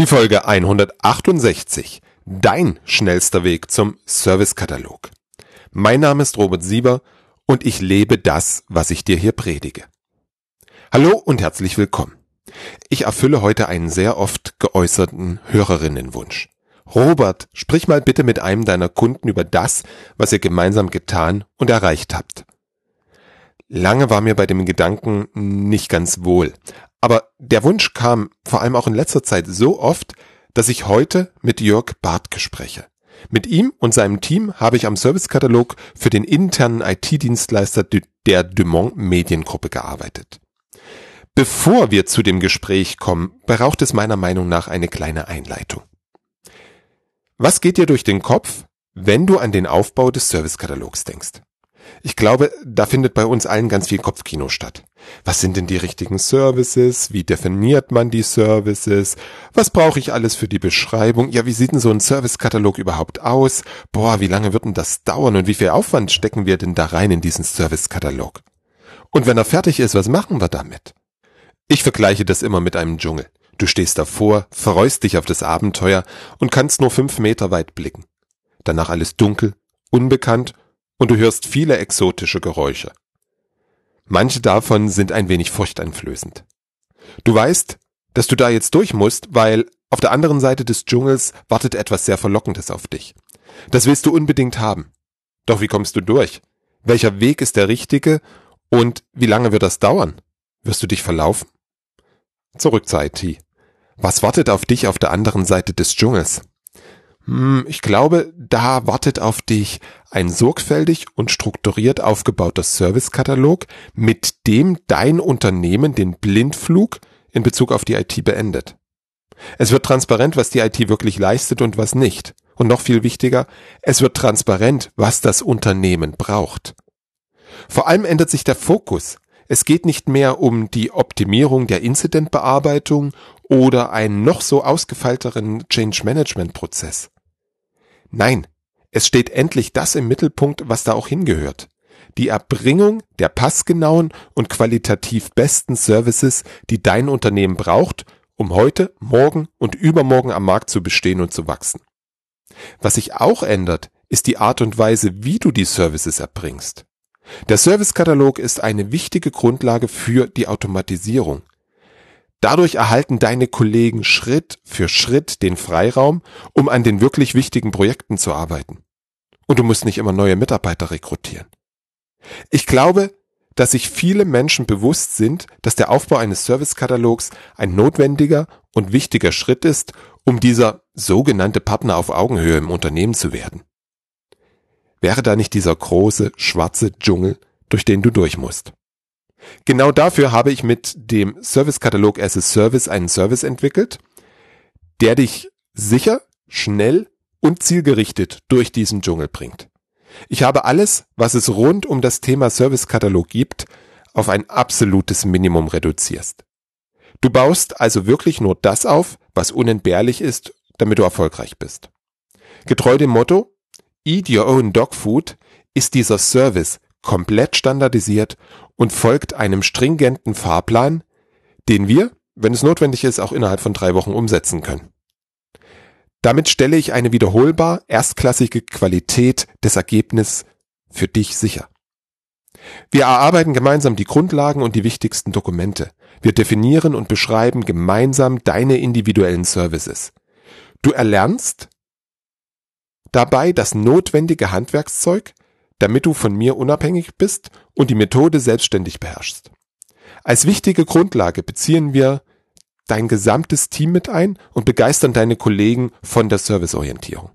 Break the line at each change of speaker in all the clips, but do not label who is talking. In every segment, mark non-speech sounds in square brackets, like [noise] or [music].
Die Folge 168. Dein schnellster Weg zum Servicekatalog. Mein Name ist Robert Sieber und ich lebe das, was ich dir hier predige. Hallo und herzlich willkommen. Ich erfülle heute einen sehr oft geäußerten Hörerinnenwunsch. Robert, sprich mal bitte mit einem deiner Kunden über das, was ihr gemeinsam getan und erreicht habt. Lange war mir bei dem Gedanken nicht ganz wohl, aber der Wunsch kam vor allem auch in letzter Zeit so oft, dass ich heute mit Jörg Bartke spreche. Mit ihm und seinem Team habe ich am Servicekatalog für den internen IT-Dienstleister der Dumont Mediengruppe gearbeitet. Bevor wir zu dem Gespräch kommen, braucht es meiner Meinung nach eine kleine Einleitung. Was geht dir durch den Kopf, wenn du an den Aufbau des Servicekatalogs denkst? Ich glaube, da findet bei uns allen ganz viel Kopfkino statt. Was sind denn die richtigen Services? Wie definiert man die Services? Was brauche ich alles für die Beschreibung? Ja, wie sieht denn so ein Servicekatalog überhaupt aus? Boah, wie lange wird denn das dauern und wie viel Aufwand stecken wir denn da rein in diesen Servicekatalog? Und wenn er fertig ist, was machen wir damit? Ich vergleiche das immer mit einem Dschungel. Du stehst davor, freust dich auf das Abenteuer und kannst nur fünf Meter weit blicken. Danach alles dunkel, unbekannt und du hörst viele exotische Geräusche. Manche davon sind ein wenig furchteinflößend. Du weißt, dass du da jetzt durch musst, weil auf der anderen Seite des Dschungels wartet etwas sehr Verlockendes auf dich. Das willst du unbedingt haben. Doch wie kommst du durch? Welcher Weg ist der richtige und wie lange wird das dauern? Wirst du dich verlaufen? Zurück zur IT. Was wartet auf dich auf der anderen Seite des Dschungels? Hm, ich glaube, da wartet auf dich ein sorgfältig und strukturiert aufgebauter Servicekatalog, mit dem dein Unternehmen den Blindflug in Bezug auf die IT beendet. Es wird transparent, was die IT wirklich leistet und was nicht. Und noch viel wichtiger, es wird transparent, was das Unternehmen braucht. Vor allem ändert sich der Fokus. Es geht nicht mehr um die Optimierung der Incidentbearbeitung oder einen noch so ausgefeilteren Change Management Prozess. Nein, es steht endlich das im Mittelpunkt, was da auch hingehört. Die Erbringung der passgenauen und qualitativ besten Services, die dein Unternehmen braucht, um heute, morgen und übermorgen am Markt zu bestehen und zu wachsen. Was sich auch ändert, ist die Art und Weise, wie du die Services erbringst. Der Servicekatalog ist eine wichtige Grundlage für die Automatisierung. Dadurch erhalten deine Kollegen Schritt für Schritt den Freiraum, um an den wirklich wichtigen Projekten zu arbeiten. Und du musst nicht immer neue Mitarbeiter rekrutieren. Ich glaube, dass sich viele Menschen bewusst sind, dass der Aufbau eines Servicekatalogs ein notwendiger und wichtiger Schritt ist, um dieser sogenannte Partner auf Augenhöhe im Unternehmen zu werden. Wäre da nicht dieser große, schwarze Dschungel, durch den du durch musst? Genau dafür habe ich mit dem Service Katalog as a Service einen Service entwickelt, der dich sicher, schnell und zielgerichtet durch diesen Dschungel bringt. Ich habe alles, was es rund um das Thema Service Katalog gibt, auf ein absolutes Minimum reduzierst. Du baust also wirklich nur das auf, was unentbehrlich ist, damit du erfolgreich bist. Getreu dem Motto, Eat Your Own Dog Food ist dieser Service komplett standardisiert und folgt einem stringenten Fahrplan, den wir, wenn es notwendig ist, auch innerhalb von drei Wochen umsetzen können. Damit stelle ich eine wiederholbar erstklassige Qualität des Ergebnisses für dich sicher. Wir erarbeiten gemeinsam die Grundlagen und die wichtigsten Dokumente. Wir definieren und beschreiben gemeinsam deine individuellen Services. Du erlernst, dabei das notwendige Handwerkszeug, damit du von mir unabhängig bist und die Methode selbstständig beherrschst. Als wichtige Grundlage beziehen wir dein gesamtes Team mit ein und begeistern deine Kollegen von der Serviceorientierung.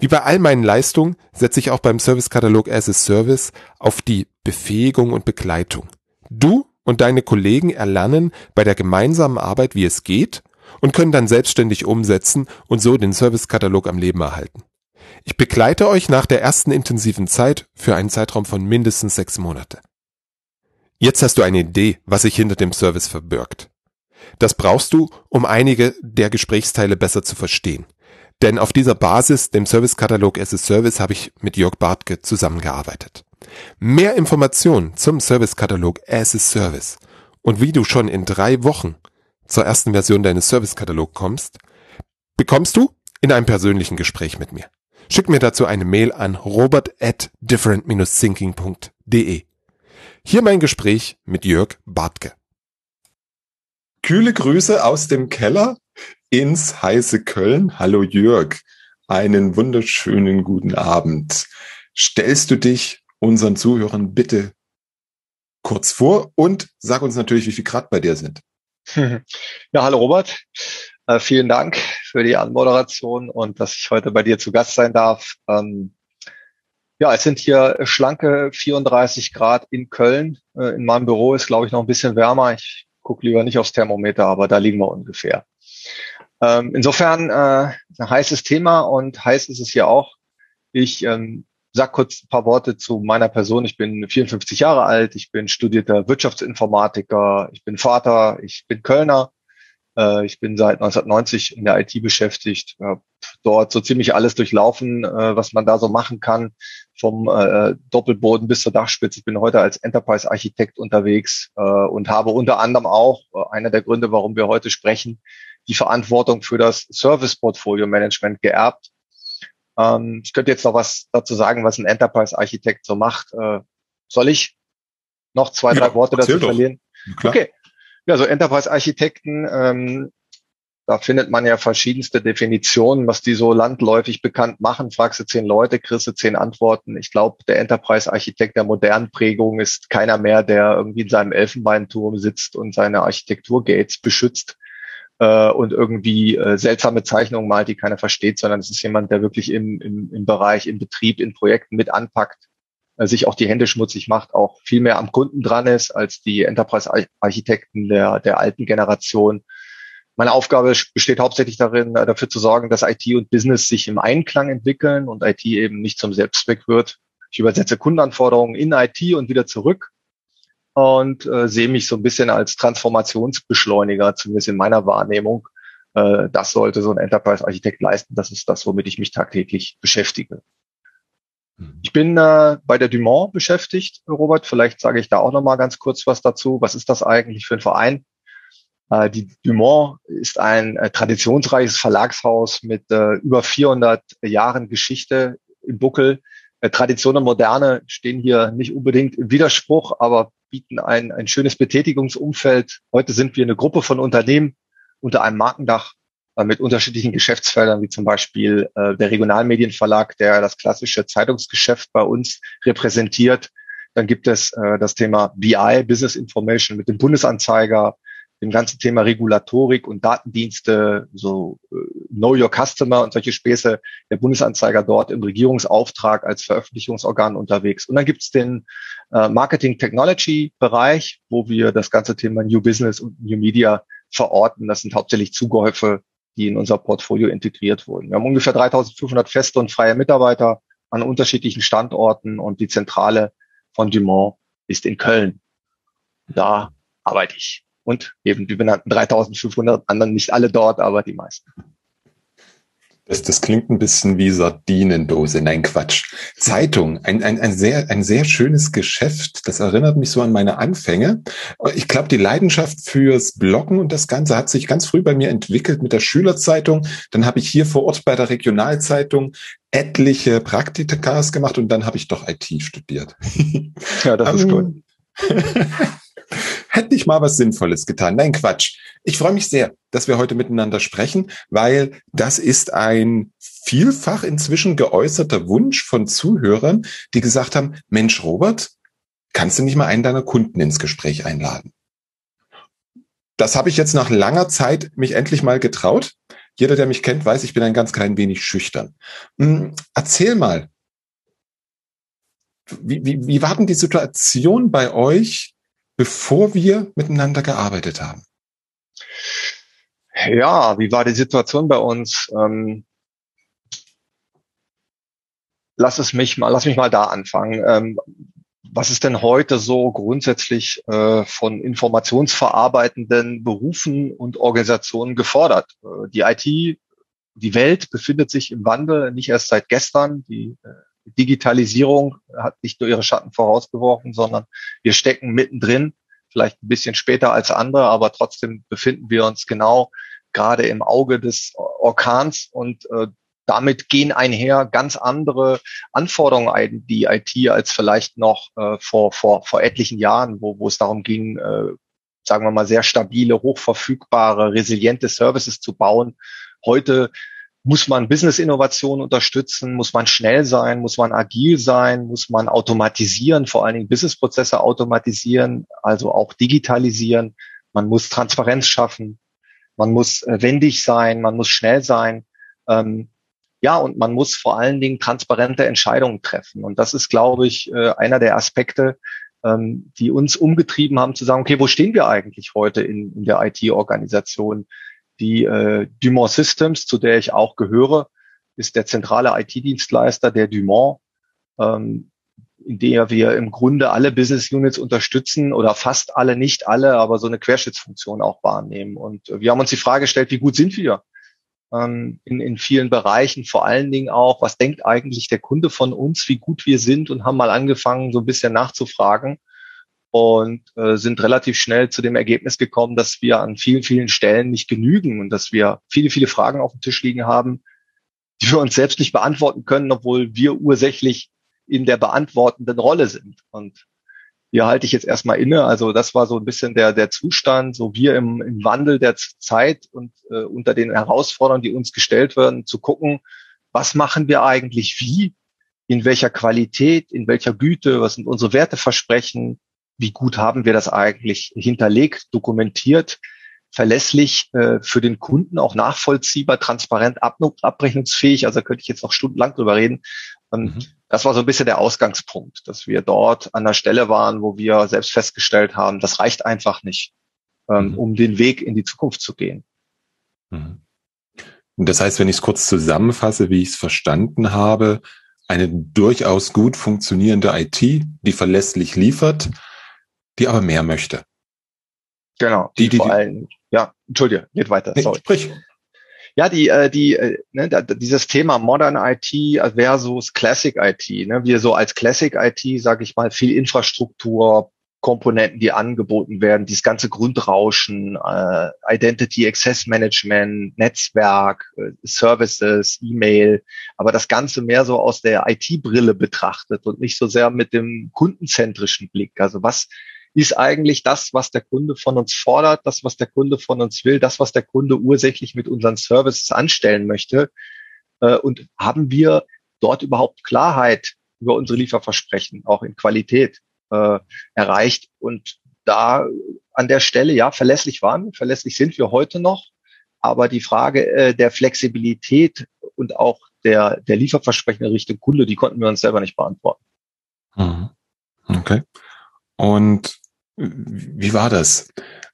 Wie bei all meinen Leistungen setze ich auch beim Servicekatalog as a Service auf die Befähigung und Begleitung. Du und deine Kollegen erlernen bei der gemeinsamen Arbeit, wie es geht und können dann selbstständig umsetzen und so den Servicekatalog am Leben erhalten. Ich begleite euch nach der ersten intensiven Zeit für einen Zeitraum von mindestens sechs Monate. Jetzt hast du eine Idee, was sich hinter dem Service verbirgt. Das brauchst du, um einige der Gesprächsteile besser zu verstehen. Denn auf dieser Basis, dem Servicekatalog as a Service, habe ich mit Jörg Bartke zusammengearbeitet. Mehr Informationen zum Servicekatalog as a Service und wie du schon in drei Wochen
zur ersten Version deines Servicekatalogs kommst, bekommst du in einem persönlichen Gespräch mit mir. Schick mir dazu eine Mail an robert at different-thinking.de. Hier mein Gespräch mit Jörg Bartke. Kühle Grüße aus dem Keller ins heiße Köln. Hallo Jörg, einen wunderschönen guten Abend. Stellst du dich unseren Zuhörern bitte kurz vor und sag uns natürlich, wie viel Grad bei dir sind. [laughs]
Ja, hallo Robert. Äh, vielen Dank für die Anmoderation und dass ich heute bei dir zu Gast sein darf. Ähm, ja, es sind hier schlanke 34 Grad in Köln. Äh, in meinem Büro ist, glaube ich, noch ein bisschen wärmer. Ich gucke lieber nicht aufs Thermometer, aber da liegen wir ungefähr. Ähm, insofern äh, ein heißes Thema und heiß ist es hier auch. Ich ähm, sag kurz ein paar Worte zu meiner Person. Ich bin 54 Jahre alt, ich bin studierter Wirtschaftsinformatiker, ich bin Vater, ich bin Kölner. Äh, ich bin seit 1990 in der IT beschäftigt, habe dort so ziemlich alles durchlaufen, äh, was man da so machen kann, vom äh, Doppelboden bis zur Dachspitze. Ich bin heute als Enterprise-Architekt unterwegs und habe unter anderem auch, einer der Gründe, warum wir heute sprechen, die Verantwortung für das Service-Portfolio-Management geerbt ähm, ich könnte jetzt noch was dazu sagen, was ein Enterprise-Architekt so macht. Äh, soll ich noch zwei, drei ja, Worte dazu doch. verlieren? Okay. Ja, so Enterprise-Architekten, ähm, da findet man ja verschiedenste Definitionen, was die so landläufig bekannt machen. Fragst du zehn Leute, kriegst du zehn Antworten. Ich glaube, der Enterprise-Architekt der modernen Prägung ist keiner mehr, der irgendwie in seinem Elfenbeinturm sitzt und seine Architekturgates beschützt, äh, und irgendwie äh, seltsame Zeichnungen malt, die keiner versteht, sondern es ist jemand, der wirklich im, im, im Bereich, im Betrieb, in Projekten mit anpackt, sich auch die Hände schmutzig macht, auch viel mehr am Kunden dran ist als die Enterprise-Architekten der, der alten Generation. Meine Aufgabe besteht hauptsächlich darin, äh, dafür zu sorgen, dass IT und Business sich im Einklang entwickeln und IT eben nicht zum Selbstzweck wird. Ich übersetze Kundenanforderungen in IT und wieder zurück und äh, sehe mich so ein bisschen als Transformationsbeschleuniger, zumindest in meiner Wahrnehmung. Äh, das sollte so ein Enterprise-Architekt leisten. Das ist das, womit ich mich tagtäglich beschäftige. Mhm. Ich bin äh, bei der Dumont beschäftigt, Robert. Vielleicht sage ich da auch noch mal ganz kurz was dazu. Was ist das eigentlich für ein Verein? Äh, die Dumont ist ein äh, traditionsreiches Verlagshaus mit äh, über 400 Jahren Geschichte im Buckel. Äh, Tradition und Moderne stehen hier nicht unbedingt im Widerspruch, aber bieten ein, ein schönes Betätigungsumfeld. Heute sind wir eine Gruppe von Unternehmen unter einem Markendach mit unterschiedlichen Geschäftsfeldern, wie zum Beispiel äh, der Regionalmedienverlag, der das klassische Zeitungsgeschäft bei uns repräsentiert. Dann gibt es äh, das Thema BI, Business Information mit dem Bundesanzeiger, dem ganzen Thema Regulatorik und Datendienste, so äh, Know Your Customer und solche Späße, der Bundesanzeiger dort im Regierungsauftrag als Veröffentlichungsorgan unterwegs. Und dann gibt es den äh, Marketing Technology Bereich, wo wir das ganze Thema New Business und New Media verorten. Das sind hauptsächlich Zugehäufe, die in unser Portfolio integriert wurden. Wir haben ungefähr 3500 feste und freie Mitarbeiter an unterschiedlichen Standorten und die Zentrale von Dumont ist in Köln. Da arbeite ich und eben die benannten 3500 anderen, nicht alle dort, aber die meisten.
Das, das klingt ein bisschen wie Sardinendose. Nein, Quatsch. Zeitung, ein, ein, ein, sehr, ein sehr schönes Geschäft. Das erinnert mich so an meine Anfänge. Ich glaube, die Leidenschaft fürs Bloggen und das Ganze hat sich ganz früh bei mir entwickelt mit der Schülerzeitung. Dann habe ich hier vor Ort bei der Regionalzeitung etliche Praktikas gemacht und dann habe ich doch IT studiert. [laughs]
Ja, das ist ähm, gut. [laughs]
Hätte ich mal was Sinnvolles getan. Nein, Quatsch. Ich freue mich sehr, dass wir heute miteinander sprechen, weil das ist ein vielfach inzwischen geäußerter Wunsch von Zuhörern, die gesagt haben, Mensch, Robert, kannst du nicht mal einen deiner Kunden ins Gespräch einladen? Das habe ich jetzt nach langer Zeit mich endlich mal getraut. Jeder, der mich kennt, weiß, ich bin ein ganz klein wenig schüchtern. Hm, erzähl mal, wie, wie, wie war denn die Situation bei euch, bevor wir miteinander gearbeitet haben?
Ja, wie war die Situation bei uns? Ähm, lass es mich mal, lass mich mal da anfangen. Ähm, was ist denn heute so grundsätzlich äh, von informationsverarbeitenden Berufen und Organisationen gefordert? Äh, die IT, die Welt befindet sich im Wandel, nicht erst seit gestern. Die äh, Digitalisierung hat nicht nur ihre Schatten vorausgeworfen, sondern wir stecken mittendrin. vielleicht ein bisschen später als andere, aber trotzdem befinden wir uns genau gerade im Auge des Orkans und äh, damit gehen einher ganz andere Anforderungen an die IT als vielleicht noch äh, vor, vor, vor etlichen Jahren, wo, wo es darum ging, äh, sagen wir mal, sehr stabile, hochverfügbare, resiliente Services zu bauen. Heute muss man Business-Innovation unterstützen, muss man schnell sein, muss man agil sein, muss man automatisieren, vor allen Dingen Businessprozesse automatisieren, also auch digitalisieren. Man muss Transparenz schaffen, man muss äh, wendig sein, man muss schnell sein. Ähm, ja, und man muss vor allen Dingen transparente Entscheidungen treffen. Und das ist, glaube ich, äh, einer der Aspekte, ähm, die uns umgetrieben haben zu sagen, okay, wo stehen wir eigentlich heute in, in der IT-Organisation? Die äh, Dumont Systems, zu der ich auch gehöre, ist der zentrale IT-Dienstleister der Dumont, ähm, in der wir im Grunde alle Business Units unterstützen oder fast alle, nicht alle, aber so eine Querschnittsfunktion auch wahrnehmen. Und wir haben uns die Frage gestellt, wie gut sind wir ähm, in, in vielen Bereichen, vor allen Dingen auch, was denkt eigentlich der Kunde von uns, wie gut wir sind? Und haben mal angefangen, so ein bisschen nachzufragen und äh, sind relativ schnell zu dem Ergebnis gekommen, dass wir an vielen, vielen Stellen nicht genügen und dass wir viele, viele Fragen auf dem Tisch liegen haben, die wir uns selbst nicht beantworten können, obwohl wir ursächlich in der beantwortenden Rolle sind. Und hier halte ich jetzt erstmal inne. Also das war so ein bisschen der, der Zustand, so wir im, im Wandel der Zeit und äh, unter den Herausforderungen, die uns gestellt werden, zu gucken, was machen wir eigentlich wie, in welcher Qualität, in welcher Güte, was sind unsere Werteversprechen, wie gut haben wir das eigentlich hinterlegt, dokumentiert, verlässlich äh, für den Kunden auch nachvollziehbar, transparent, ab abrechnungsfähig. Also da könnte ich jetzt noch stundenlang drüber reden. Und mhm. Das war so ein bisschen der Ausgangspunkt, dass wir dort an der Stelle waren, wo wir selbst festgestellt haben, das reicht einfach nicht, ähm, mhm. um den Weg in die Zukunft zu gehen.
Mhm. Das heißt, wenn ich es kurz zusammenfasse, wie ich es verstanden habe, eine durchaus gut funktionierende IT, die verlässlich liefert, die aber mehr möchte.
Genau. Die, die, vor allem, ja, entschuldige, geht weiter.
Nee, sorry. Sprich.
Ja, die, äh, die, äh, ne, dieses Thema Modern IT versus Classic IT. Ne? Wir so als Classic IT, sage ich mal, viel Infrastruktur, Komponenten, die angeboten werden, dieses ganze Grundrauschen, äh, Identity Access Management, Netzwerk, äh, Services, E-Mail, aber das Ganze mehr so aus der IT-Brille betrachtet und nicht so sehr mit dem kundenzentrischen Blick. Also was ist eigentlich das, was der Kunde von uns fordert, das, was der Kunde von uns will, das, was der Kunde ursächlich mit unseren Services anstellen möchte. Äh, und haben wir dort überhaupt Klarheit über unsere Lieferversprechen, auch in Qualität äh, erreicht? Und da an der Stelle, ja, verlässlich waren verlässlich sind wir heute noch. Aber die Frage äh, der Flexibilität und auch der, der Lieferversprechen Richtung Kunde, die konnten wir uns selber nicht beantworten.
Mhm. Okay. Und wie war das?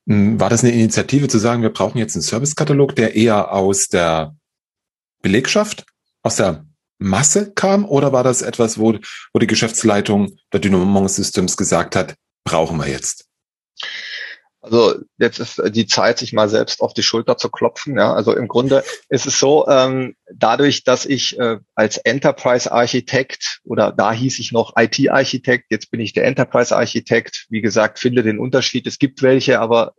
Hm, war das eine Initiative zu sagen, wir brauchen jetzt einen Servicekatalog, der eher aus der Belegschaft, aus der Masse kam, oder war das etwas, wo, wo die Geschäftsleitung der Dynamo Systems gesagt hat, brauchen wir jetzt?
Also jetzt ist die Zeit, sich mal selbst auf die Schulter zu klopfen. Ja, also im Grunde [laughs] ist es so, ähm, dadurch, dass ich äh, als Enterprise-Architekt oder da hieß ich noch IT-Architekt, jetzt bin ich der Enterprise-Architekt. Wie gesagt, finde den Unterschied. Es gibt welche, aber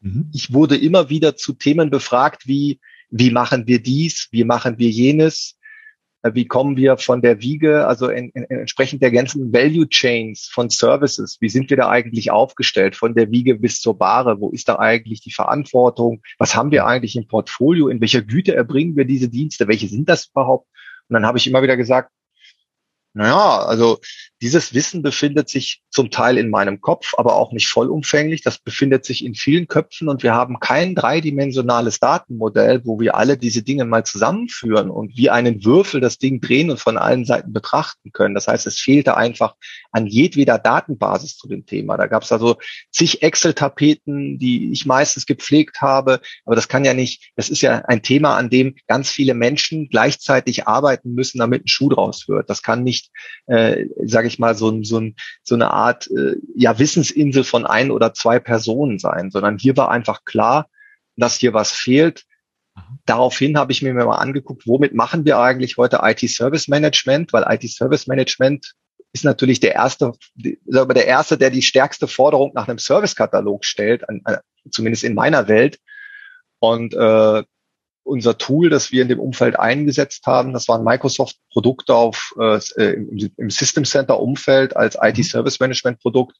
mhm. ich wurde immer wieder zu Themen befragt, wie wie machen wir dies, wie machen wir jenes, äh, wie kommen wir von der Wiege, also in, in, entsprechend der ganzen Value Chains von Services, wie sind wir da eigentlich aufgestellt, von der Wiege bis zur Bahre, wo ist da eigentlich die Verantwortung, was haben wir eigentlich im Portfolio, in welcher Güte erbringen wir diese Dienste, welche sind das überhaupt? Und dann habe ich immer wieder gesagt, naja, also dieses Wissen befindet sich zum Teil in meinem Kopf, aber auch nicht vollumfänglich. Das befindet sich in vielen Köpfen und wir haben kein dreidimensionales Datenmodell, wo wir alle diese Dinge mal zusammenführen und wie einen Würfel das Ding drehen und von allen Seiten betrachten können. Das heißt, es fehlte einfach an jedweder Datenbasis zu dem Thema. Da gab es also zig Excel-Tapeten, die ich meistens gepflegt habe, aber das kann ja nicht, das ist ja ein Thema, an dem ganz viele Menschen gleichzeitig arbeiten müssen, damit ein Schuh draus wird. Das kann nicht, äh, sage ich mal, so, so, so eine Art äh, ja Wissensinsel von ein oder zwei Personen sein, sondern hier war einfach klar, dass hier was fehlt. Daraufhin habe ich mir mal angeguckt, womit machen wir eigentlich heute IT-Service Management, weil IT-Service Management ist natürlich der erste, der erste, der die stärkste Forderung nach einem Servicekatalog stellt, an, an, zumindest in meiner Welt. Und äh, unser Tool, das wir in dem Umfeld eingesetzt haben, das waren Microsoft-Produkte auf äh, im, im System Center Umfeld als IT Service Management Produkt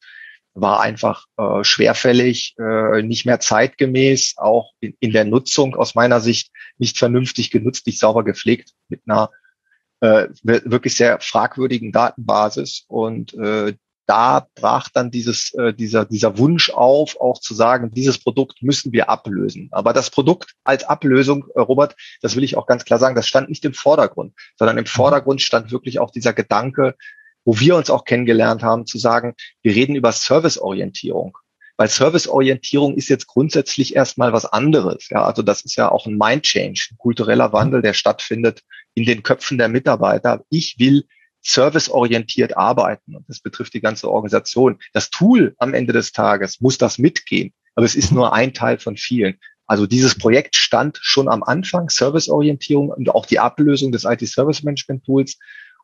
war einfach äh, schwerfällig, äh, nicht mehr zeitgemäß, auch in, in, der Nutzung aus meiner Sicht nicht vernünftig genutzt, nicht sauber gepflegt mit einer äh, wirklich sehr fragwürdigen Datenbasis. Und äh, da brach dann dieses, äh, dieser, dieser Wunsch auf, auch zu sagen, dieses Produkt müssen wir ablösen. Aber das Produkt als Ablösung, äh, Robert, das will ich auch ganz klar sagen, das stand nicht im Vordergrund, sondern im Vordergrund stand wirklich auch dieser Gedanke, wo wir uns auch kennengelernt haben, zu sagen, wir reden über Serviceorientierung. Weil Serviceorientierung ist jetzt grundsätzlich erstmal was anderes. Ja, also das ist ja auch ein Mind Change, ein kultureller Wandel, der stattfindet in den Köpfen der Mitarbeiter. Ich will serviceorientiert arbeiten und das betrifft die ganze Organisation. Das Tool am Ende des Tages muss das mitgehen, aber es ist nur ein Teil von vielen. Also dieses Projekt stand schon am Anfang, Serviceorientierung und auch die Ablösung des IT-Service Management Tools.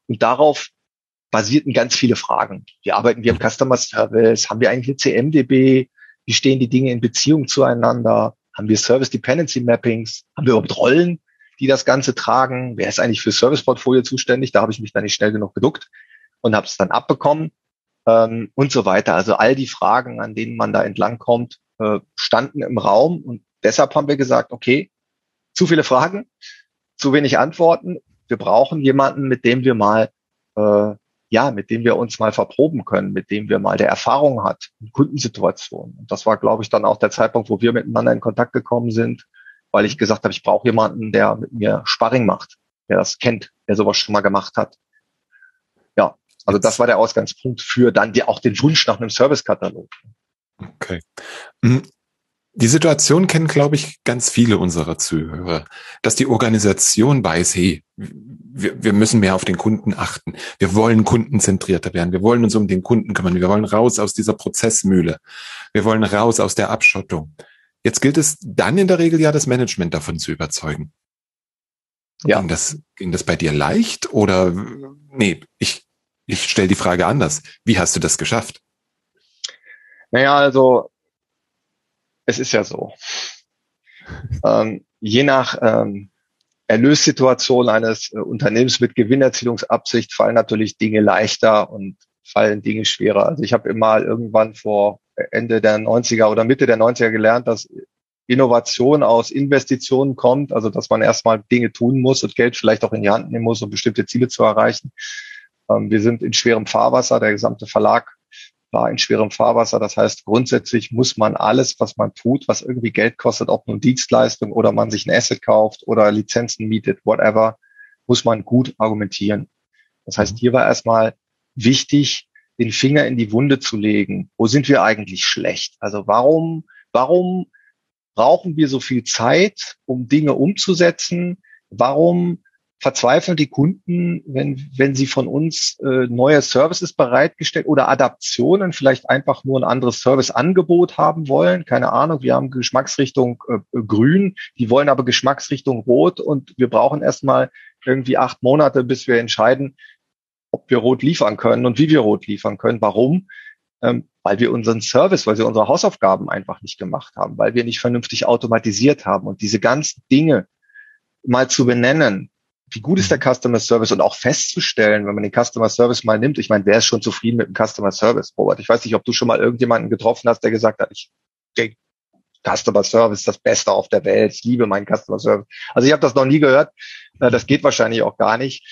Und darauf basierten ganz viele Fragen. Wie arbeiten wir im Customer Service? Haben wir eigentlich CMDB? Wie stehen die Dinge in Beziehung zueinander? Haben wir Service Dependency Mappings? Haben wir überhaupt Rollen, die das Ganze tragen? Wer ist eigentlich für Service Portfolio zuständig? Da habe ich mich dann nicht schnell genug geduckt und habe es dann abbekommen ähm, und so weiter. Also all die Fragen, an denen man da entlang kommt, äh, standen im Raum und deshalb haben wir gesagt, okay, zu viele Fragen, zu wenig Antworten. Wir brauchen jemanden, mit dem wir mal äh, ja, mit dem wir uns mal verproben können, mit dem wir mal der Erfahrung hat in Kundensituationen. Und das war, glaube ich, dann auch der Zeitpunkt, wo wir miteinander in Kontakt gekommen sind, weil ich gesagt habe, ich brauche jemanden, der mit mir Sparring macht, der das kennt, der sowas schon mal gemacht hat. Ja, also das war der Ausgangspunkt für dann die, auch den Wunsch nach einem Servicekatalog.
Okay. Hm, die Situation kennen, glaube ich, ganz viele unserer Zuhörer, dass die Organisation weiß, hey, wir, wir müssen mehr auf den Kunden achten. Wir wollen kundenzentrierter werden. Wir wollen uns um den Kunden kümmern. Wir wollen raus aus dieser Prozessmühle. Wir wollen raus aus der Abschottung. Jetzt gilt es dann in der Regel ja, das Management davon zu überzeugen. Ja. Ging das, ging das bei dir leicht oder, nee, ich, ich stelle die Frage anders. Wie hast du das geschafft?
Naja, also es ist ja so. [laughs] ähm, je nach ähm, Erlössituation eines äh, Unternehmens mit Gewinnerzielungsabsicht fallen natürlich Dinge leichter und fallen Dinge schwerer. Also ich habe immer irgendwann vor Ende der 90er oder Mitte der 90er gelernt, dass Innovation aus Investitionen kommt, also dass man erstmal Dinge tun muss und Geld vielleicht auch in die Hand nehmen muss, um bestimmte Ziele zu erreichen. Ähm, wir sind in schwerem Fahrwasser, der gesamte Verlag war in schwerem Fahrwasser. Das heißt, grundsätzlich muss man alles, was man tut, was irgendwie Geld kostet, ob nun Dienstleistung oder man sich ein Asset kauft oder Lizenzen mietet, whatever, muss man gut argumentieren. Das heißt, hier war erstmal wichtig, den Finger in die Wunde zu legen. Wo sind wir eigentlich schlecht? Also warum, warum brauchen wir so viel Zeit, um Dinge umzusetzen? Warum verzweifeln die Kunden, wenn, wenn sie von uns äh, neue Services bereitgestellt oder Adaptionen, vielleicht einfach nur ein anderes Serviceangebot haben wollen. Keine Ahnung, wir haben Geschmacksrichtung äh, grün, die wollen aber Geschmacksrichtung rot und wir brauchen erstmal irgendwie acht Monate, bis wir entscheiden, ob wir rot liefern können und wie wir rot liefern können. Warum? Ähm, weil wir unseren Service, weil wir unsere Hausaufgaben einfach nicht gemacht haben, weil wir nicht vernünftig automatisiert haben und diese ganzen Dinge mal zu benennen, wie gut ist der mhm. Customer Service und auch festzustellen, wenn man den Customer Service mal nimmt. Ich meine, wer ist schon zufrieden mit dem Customer Service, Robert? Ich weiß nicht, ob du schon mal irgendjemanden getroffen hast, der gesagt hat, ich der Customer Service ist das Beste auf der Welt. Ich liebe meinen Customer Service. Also ich habe das noch nie gehört. Äh, das geht wahrscheinlich auch gar nicht,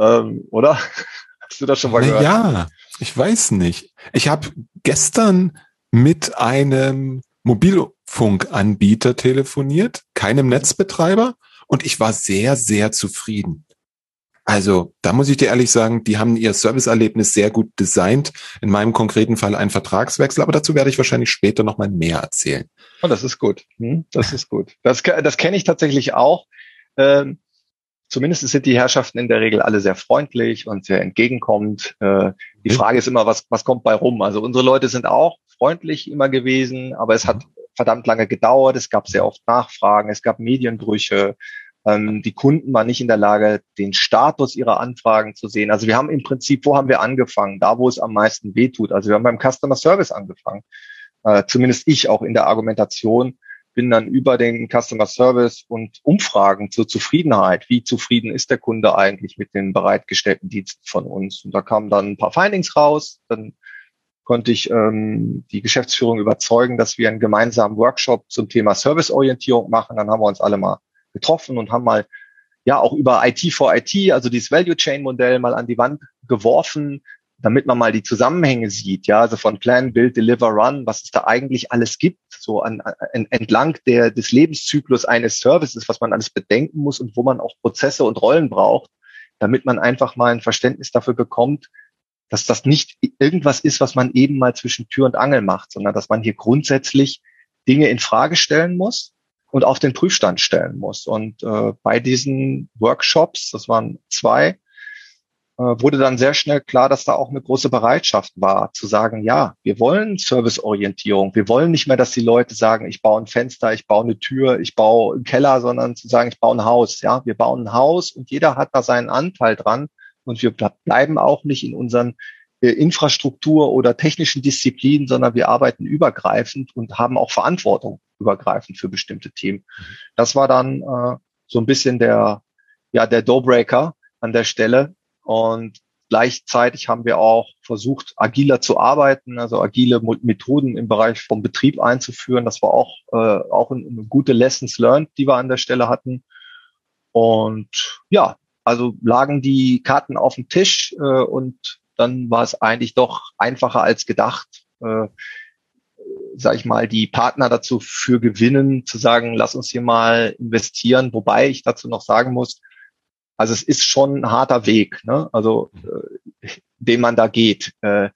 ähm, oder? [laughs] Hast du das schon mal gehört?
Ja, ich weiß nicht. Ich habe gestern mit einem Mobilfunkanbieter telefoniert, keinem Netzbetreiber, und ich war sehr, sehr zufrieden. Also da muss ich dir ehrlich sagen, die haben ihr Serviceerlebnis sehr gut designt. In meinem konkreten Fall ein Vertragswechsel, aber dazu werde ich wahrscheinlich später noch mal mehr erzählen.
Oh, das ist gut. Hm, das ist gut. Das, das kenne ich tatsächlich auch. Ähm, zumindest sind die Herrschaften in der Regel alle sehr freundlich und sehr entgegenkommend. Äh, die mhm. Frage ist immer, was, was kommt bei rum? Also unsere Leute sind auch freundlich immer gewesen, aber es hat verdammt lange gedauert. Es gab sehr oft Nachfragen, es gab Medienbrüche, Ähm, die Kunden waren nicht in der Lage, den Status ihrer Anfragen zu sehen. Also wir haben im Prinzip, wo haben wir angefangen? Da, wo es am meisten wehtut. Also wir haben beim Customer Service angefangen. Äh, zumindest ich auch in der Argumentation bin dann über den Customer Service und Umfragen zur Zufriedenheit. Wie zufrieden ist der Kunde eigentlich mit den bereitgestellten Diensten von uns? Und da kamen dann ein paar Findings raus. Dann konnte ich ähm, die Geschäftsführung überzeugen, dass wir einen gemeinsamen Workshop zum Thema Serviceorientierung machen. Dann haben wir uns alle mal getroffen und haben mal ja auch über IT for IT, also dieses Value Chain Modell mal an die Wand geworfen, damit man mal die Zusammenhänge sieht, ja, also von Plan, Build, Deliver, Run, was es da eigentlich alles gibt, so an, an, entlang der, des Lebenszyklus eines Services, was man alles bedenken muss und wo man auch Prozesse und Rollen braucht, damit man einfach mal ein Verständnis dafür bekommt, dass das nicht irgendwas ist, was man eben mal zwischen Tür und Angel macht, sondern dass man hier grundsätzlich Dinge in Frage stellen muss und auf den Prüfstand stellen muss. Und äh, bei diesen Workshops, das waren zwei, wurde dann sehr schnell klar, dass da auch eine große Bereitschaft war, zu sagen, ja, wir wollen Serviceorientierung. Wir wollen nicht mehr, dass die Leute sagen, ich baue ein Fenster, ich baue eine Tür, ich baue einen Keller, sondern zu sagen, ich baue ein Haus. Ja, wir bauen ein Haus und jeder hat da seinen Anteil dran. Und wir bleiben auch nicht in unseren äh, Infrastruktur oder technischen Disziplinen, sondern wir arbeiten übergreifend und haben auch Verantwortung übergreifend für bestimmte Themen. Mhm. Das war dann äh, so ein bisschen der, ja, der Doorbreaker an der Stelle. Und gleichzeitig haben wir auch versucht, agiler zu arbeiten, also agile Methoden im Bereich vom Betrieb einzuführen. Das war auch, äh, auch eine, gute Lessons learned, die wir an der Stelle hatten. Und ja, also lagen die Karten auf dem Tisch äh, und dann war es eigentlich doch einfacher als gedacht. Äh, sag ich mal, die Partner dazu für gewinnen, zu sagen, lass uns hier mal investieren. Wobei ich dazu noch sagen muss, also es ist schon ein harter Weg, ne? also äh, den man da geht. Äh,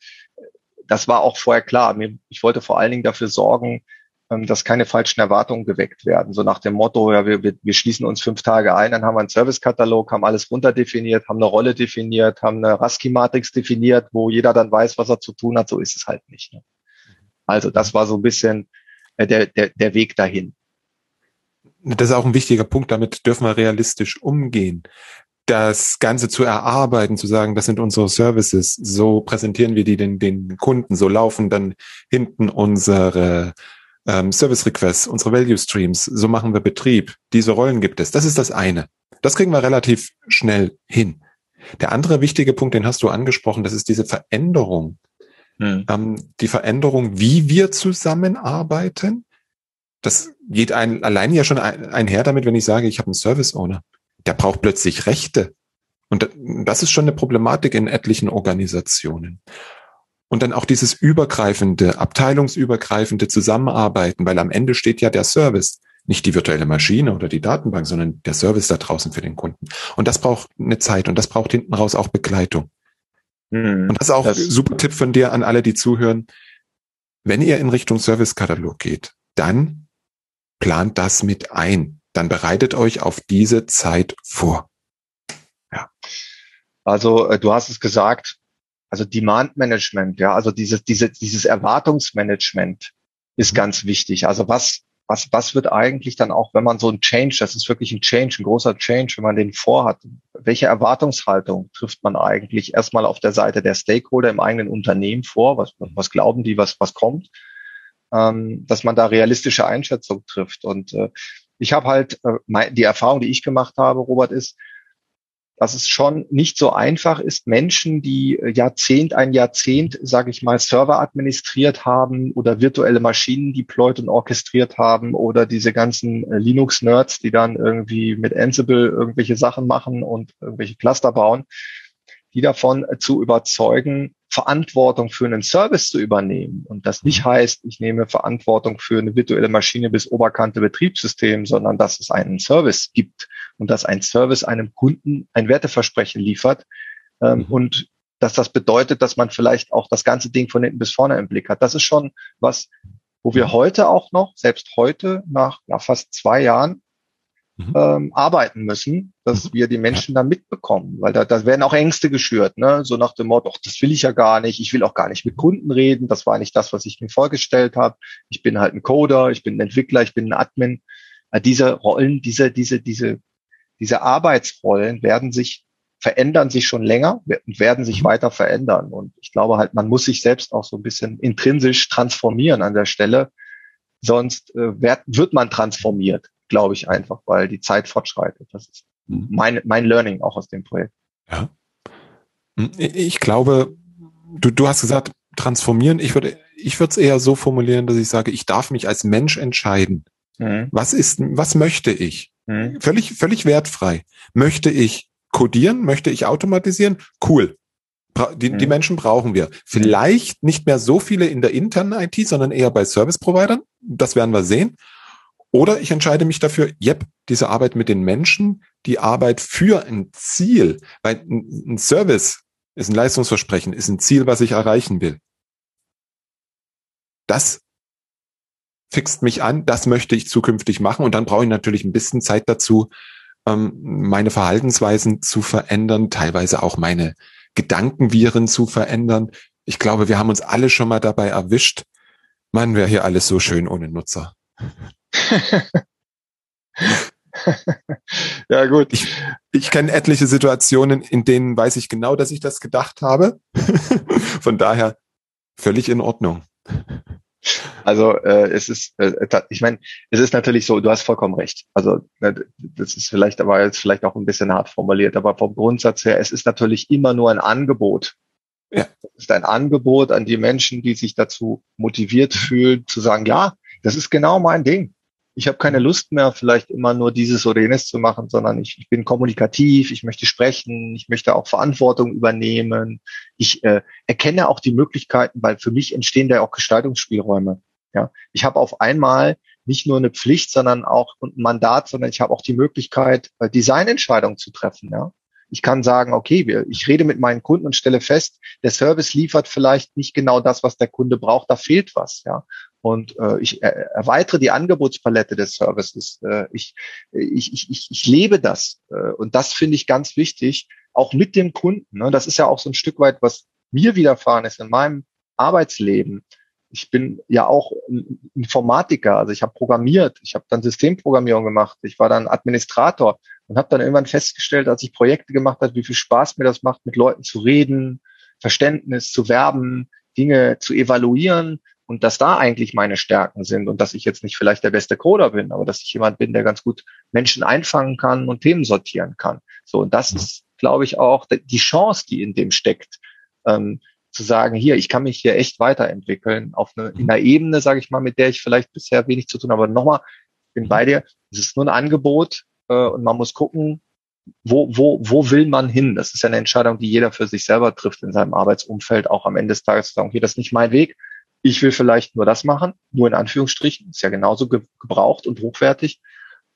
das war auch vorher klar. Ich wollte vor allen Dingen dafür sorgen, ähm, dass keine falschen Erwartungen geweckt werden. So nach dem Motto, ja, wir, wir schließen uns fünf Tage ein, dann haben wir einen Servicekatalog, haben alles runterdefiniert, haben eine Rolle definiert, haben eine Rasky-Matrix definiert, wo jeder dann weiß, was er zu tun hat. So ist es halt nicht. Ne? Also das war so ein bisschen äh, der, der, der Weg dahin.
Das ist auch ein wichtiger Punkt, damit dürfen wir realistisch umgehen. Das Ganze zu erarbeiten, zu sagen, das sind unsere Services, so präsentieren wir die den, den Kunden, so laufen dann hinten unsere ähm, Service Requests, unsere Value Streams, so machen wir Betrieb. Diese Rollen gibt es. Das ist das eine. Das kriegen wir relativ schnell hin. Der andere wichtige Punkt, den hast du angesprochen, das ist diese Veränderung hm. Ähm, die Veränderung, wie wir zusammenarbeiten, das geht ein, allein ja schon ein, einher damit, wenn ich sage, ich habe einen Service Owner. Der braucht plötzlich Rechte. Und das ist schon eine Problematik in etlichen Organisationen. Und dann auch dieses übergreifende, abteilungsübergreifende Zusammenarbeiten, weil am Ende steht ja der Service, nicht die virtuelle Maschine oder die Datenbank, sondern der Service da draußen für den Kunden. Und das braucht eine Zeit und das braucht hinten raus auch Begleitung. Mhm. Und das ist auch das, ein super Tipp von dir an alle, die zuhören. Wenn ihr in Richtung Servicekatalog geht, dann plant das mit ein. Dann bereitet euch auf diese Zeit vor.
Ja. Also äh, du hast es gesagt, also Demand Management, ja, also dieses, diese, dieses Erwartungsmanagement ist mhm. ganz wichtig. Also was was, was wird eigentlich dann auch, wenn man so ein Change, das ist wirklich ein Change, ein großer Change, wenn man den vorhat, welche Erwartungshaltung trifft man eigentlich erstmal auf der Seite der Stakeholder im eigenen Unternehmen vor? Was, was glauben die, was, was kommt? Ähm, dass man da realistische Einschätzung trifft. Und äh, ich habe halt, äh, die Erfahrung, die ich gemacht habe, Robert, ist, dass es schon nicht so einfach ist, Menschen, die äh, Jahrzehnt, ein Jahrzehnt, sage ich mal, Server administriert haben oder virtuelle Maschinen deployed und orchestriert haben oder diese ganzen äh, Linux-Nerds, die dann irgendwie mit Ansible irgendwelche Sachen machen und irgendwelche Cluster bauen, die davon äh, zu überzeugen, Verantwortung für einen Service zu übernehmen. Und das nicht heißt, ich nehme Verantwortung für eine virtuelle Maschine bis Oberkante Betriebssystem, sondern dass es einen Service gibt und dass ein Service einem Kunden ein Werteversprechen liefert. Ähm, mhm. Und dass das bedeutet, dass man vielleicht auch das ganze Ding von hinten bis vorne im Blick hat. Das ist schon was, wo wir heute auch noch, selbst heute nach ja, fast zwei Jahren, mhm. ähm, arbeiten müssen, dass mhm. wir die Menschen da mitbekommen, weil da, da werden auch Ängste geschürt, ne? so nach dem Motto, das will ich ja gar nicht, ich will auch gar nicht mit Kunden reden, das war nicht das, was ich mir vorgestellt habe, ich bin halt ein Coder, ich bin ein Entwickler, ich bin ein Admin. Äh, diese Rollen, diese, diese, diese diese Arbeitsrollen werden sich verändern sich schon länger und werden sich mhm. weiter verändern. Und ich glaube halt, man muss sich selbst auch so ein bisschen intrinsisch transformieren an der Stelle. Sonst äh, wird, wird man transformiert, glaube ich einfach, weil die Zeit fortschreitet. Das ist mhm. mein, mein Learning auch aus dem Projekt.
Ja. Hm, ich glaube, du, du hast gesagt, transformieren. Ich würde ich würde es eher so formulieren, dass ich sage, ich darf mich als Mensch entscheiden. Mhm. Was ist, was möchte ich? Mhm. Völlig, völlig wertfrei. Möchte ich codieren? Möchte ich automatisieren? Cool. Die, mhm. die Menschen brauchen wir. Vielleicht nicht mehr so viele in der internen IT, sondern eher bei Service-Providern. Das werden wir sehen. Oder ich entscheide mich dafür, yep, diese Arbeit mit den Menschen, die Arbeit für ein Ziel, weil ein Service ist ein Leistungsversprechen, ist ein Ziel, was ich erreichen will. Das fixt mich an, das möchte ich zukünftig machen und dann brauche ich natürlich ein bisschen Zeit dazu, ähm, meine Verhaltensweisen zu verändern, teilweise auch meine Gedankenviren zu verändern. Ich glaube, wir haben uns alle schon mal dabei erwischt. Man wäre hier alles so schön ohne Nutzer. [laughs] ja gut. Ich, ich kenne etliche Situationen, in denen weiß ich genau, dass ich das gedacht habe. [laughs] Von daher völlig in Ordnung.
Also äh, es ist, äh, ich meine, es ist natürlich so, du hast vollkommen recht. Also ne, das ist vielleicht aber jetzt vielleicht auch ein bisschen hart formuliert, aber vom Grundsatz her, es ist natürlich immer nur ein Angebot. Ja. Es ist ein Angebot an die Menschen, die sich dazu motiviert fühlen, zu sagen, ja, das ist genau mein Ding ich habe keine Lust mehr, vielleicht immer nur dieses oder jenes zu machen, sondern ich, ich bin kommunikativ, ich möchte sprechen, ich möchte auch Verantwortung übernehmen. Ich äh, erkenne auch die Möglichkeiten, weil für mich entstehen da auch Gestaltungsspielräume. Ja, ich habe auf einmal nicht nur eine Pflicht, sondern auch ein Mandat, sondern ich habe auch die Möglichkeit, äh, Designentscheidungen zu treffen. Ja, ich kann sagen, okay, ich rede mit meinen Kunden und stelle fest, der Service liefert vielleicht nicht genau das, was der Kunde braucht, da fehlt was, ja. Und äh, ich erweitere die Angebotspalette des Services. Äh, ich, ich, ich, ich lebe das. Äh, und das finde ich ganz wichtig, auch mit dem Kunden. Ne? Das ist ja auch so ein Stück weit, was mir widerfahren ist in meinem Arbeitsleben. Ich bin ja auch Informatiker, also ich habe programmiert, ich habe dann Systemprogrammierung gemacht, ich war dann Administrator und habe dann irgendwann festgestellt, als ich Projekte gemacht habe, wie viel Spaß mir das macht, mit Leuten zu reden, Verständnis zu werben, Dinge zu evaluieren und dass da eigentlich meine Stärken sind und dass ich jetzt nicht vielleicht der beste Coder bin, aber dass ich jemand bin, der ganz gut Menschen einfangen kann und Themen sortieren kann. So, und das ist, glaube ich, auch die Chance, die in dem steckt, ähm, zu sagen, hier, ich kann mich hier echt weiterentwickeln auf eine, in einer Ebene, sage ich mal, mit der ich vielleicht bisher wenig zu tun habe. Aber nochmal, bin bei dir, es ist nur ein Angebot äh, und man muss gucken, wo, wo, wo will man hin? Das ist ja eine Entscheidung, die jeder für sich selber trifft in seinem Arbeitsumfeld, auch am Ende des Tages zu sagen, okay, das ist nicht mein Weg, ich will vielleicht nur das machen, nur in Anführungsstrichen, ist ja genauso ge gebraucht und hochwertig.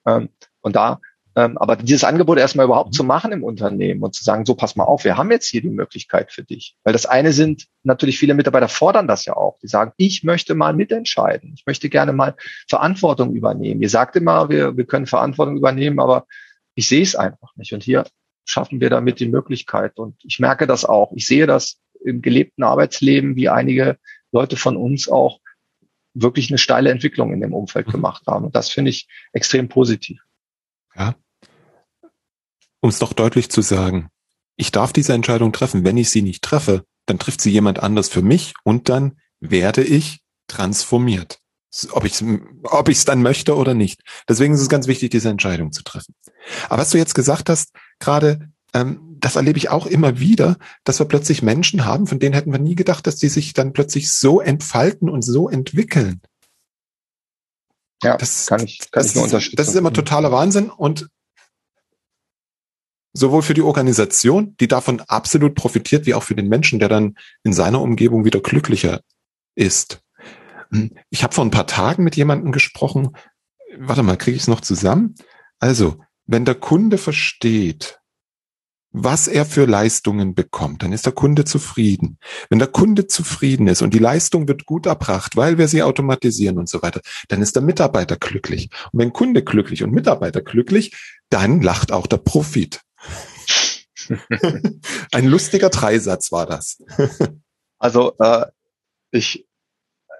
Ähm, und da, ähm, aber dieses Angebot erstmal überhaupt zu machen im Unternehmen und zu sagen, so pass mal auf, wir haben jetzt hier die Möglichkeit für dich. Weil das eine sind, natürlich viele Mitarbeiter fordern das ja auch. Die sagen, ich möchte mal mitentscheiden. Ich möchte gerne mal Verantwortung übernehmen. Ihr sagt immer, wir, wir können Verantwortung übernehmen, aber ich sehe es einfach nicht. Und hier schaffen wir damit die Möglichkeit. Und ich merke das auch. Ich sehe das im gelebten Arbeitsleben, wie einige Leute von uns auch wirklich eine steile Entwicklung in dem Umfeld mhm. gemacht haben. Und das finde ich extrem positiv.
Ja. Um es doch deutlich zu sagen, ich darf diese Entscheidung treffen. Wenn ich sie nicht treffe, dann trifft sie jemand anders für mich und dann werde ich transformiert. Ob ich es ob ich's dann möchte oder nicht. Deswegen ist es ganz wichtig, diese Entscheidung zu treffen. Aber was du jetzt gesagt hast, gerade das erlebe ich auch immer wieder, dass wir plötzlich Menschen haben, von denen hätten wir nie gedacht, dass die sich dann plötzlich so entfalten und so entwickeln. Ja, das kann ich, kann das, ich nur unterstützen. Das ist immer totaler Wahnsinn und sowohl für die Organisation, die davon absolut profitiert, wie auch für den Menschen, der dann in seiner Umgebung wieder glücklicher ist. Hm, ich habe vor ein paar Tagen mit jemandem gesprochen. Warte mal, kriege ich es noch zusammen? Also, wenn der Kunde versteht, was er für Leistungen bekommt, dann ist der Kunde zufrieden. Wenn der Kunde zufrieden ist und die Leistung wird gut erbracht, weil wir sie automatisieren und so weiter, dann ist der Mitarbeiter glücklich. Und wenn Kunde glücklich und Mitarbeiter glücklich, dann lacht auch der Profit. [laughs] Ein lustiger Dreisatz war das.
also äh, ich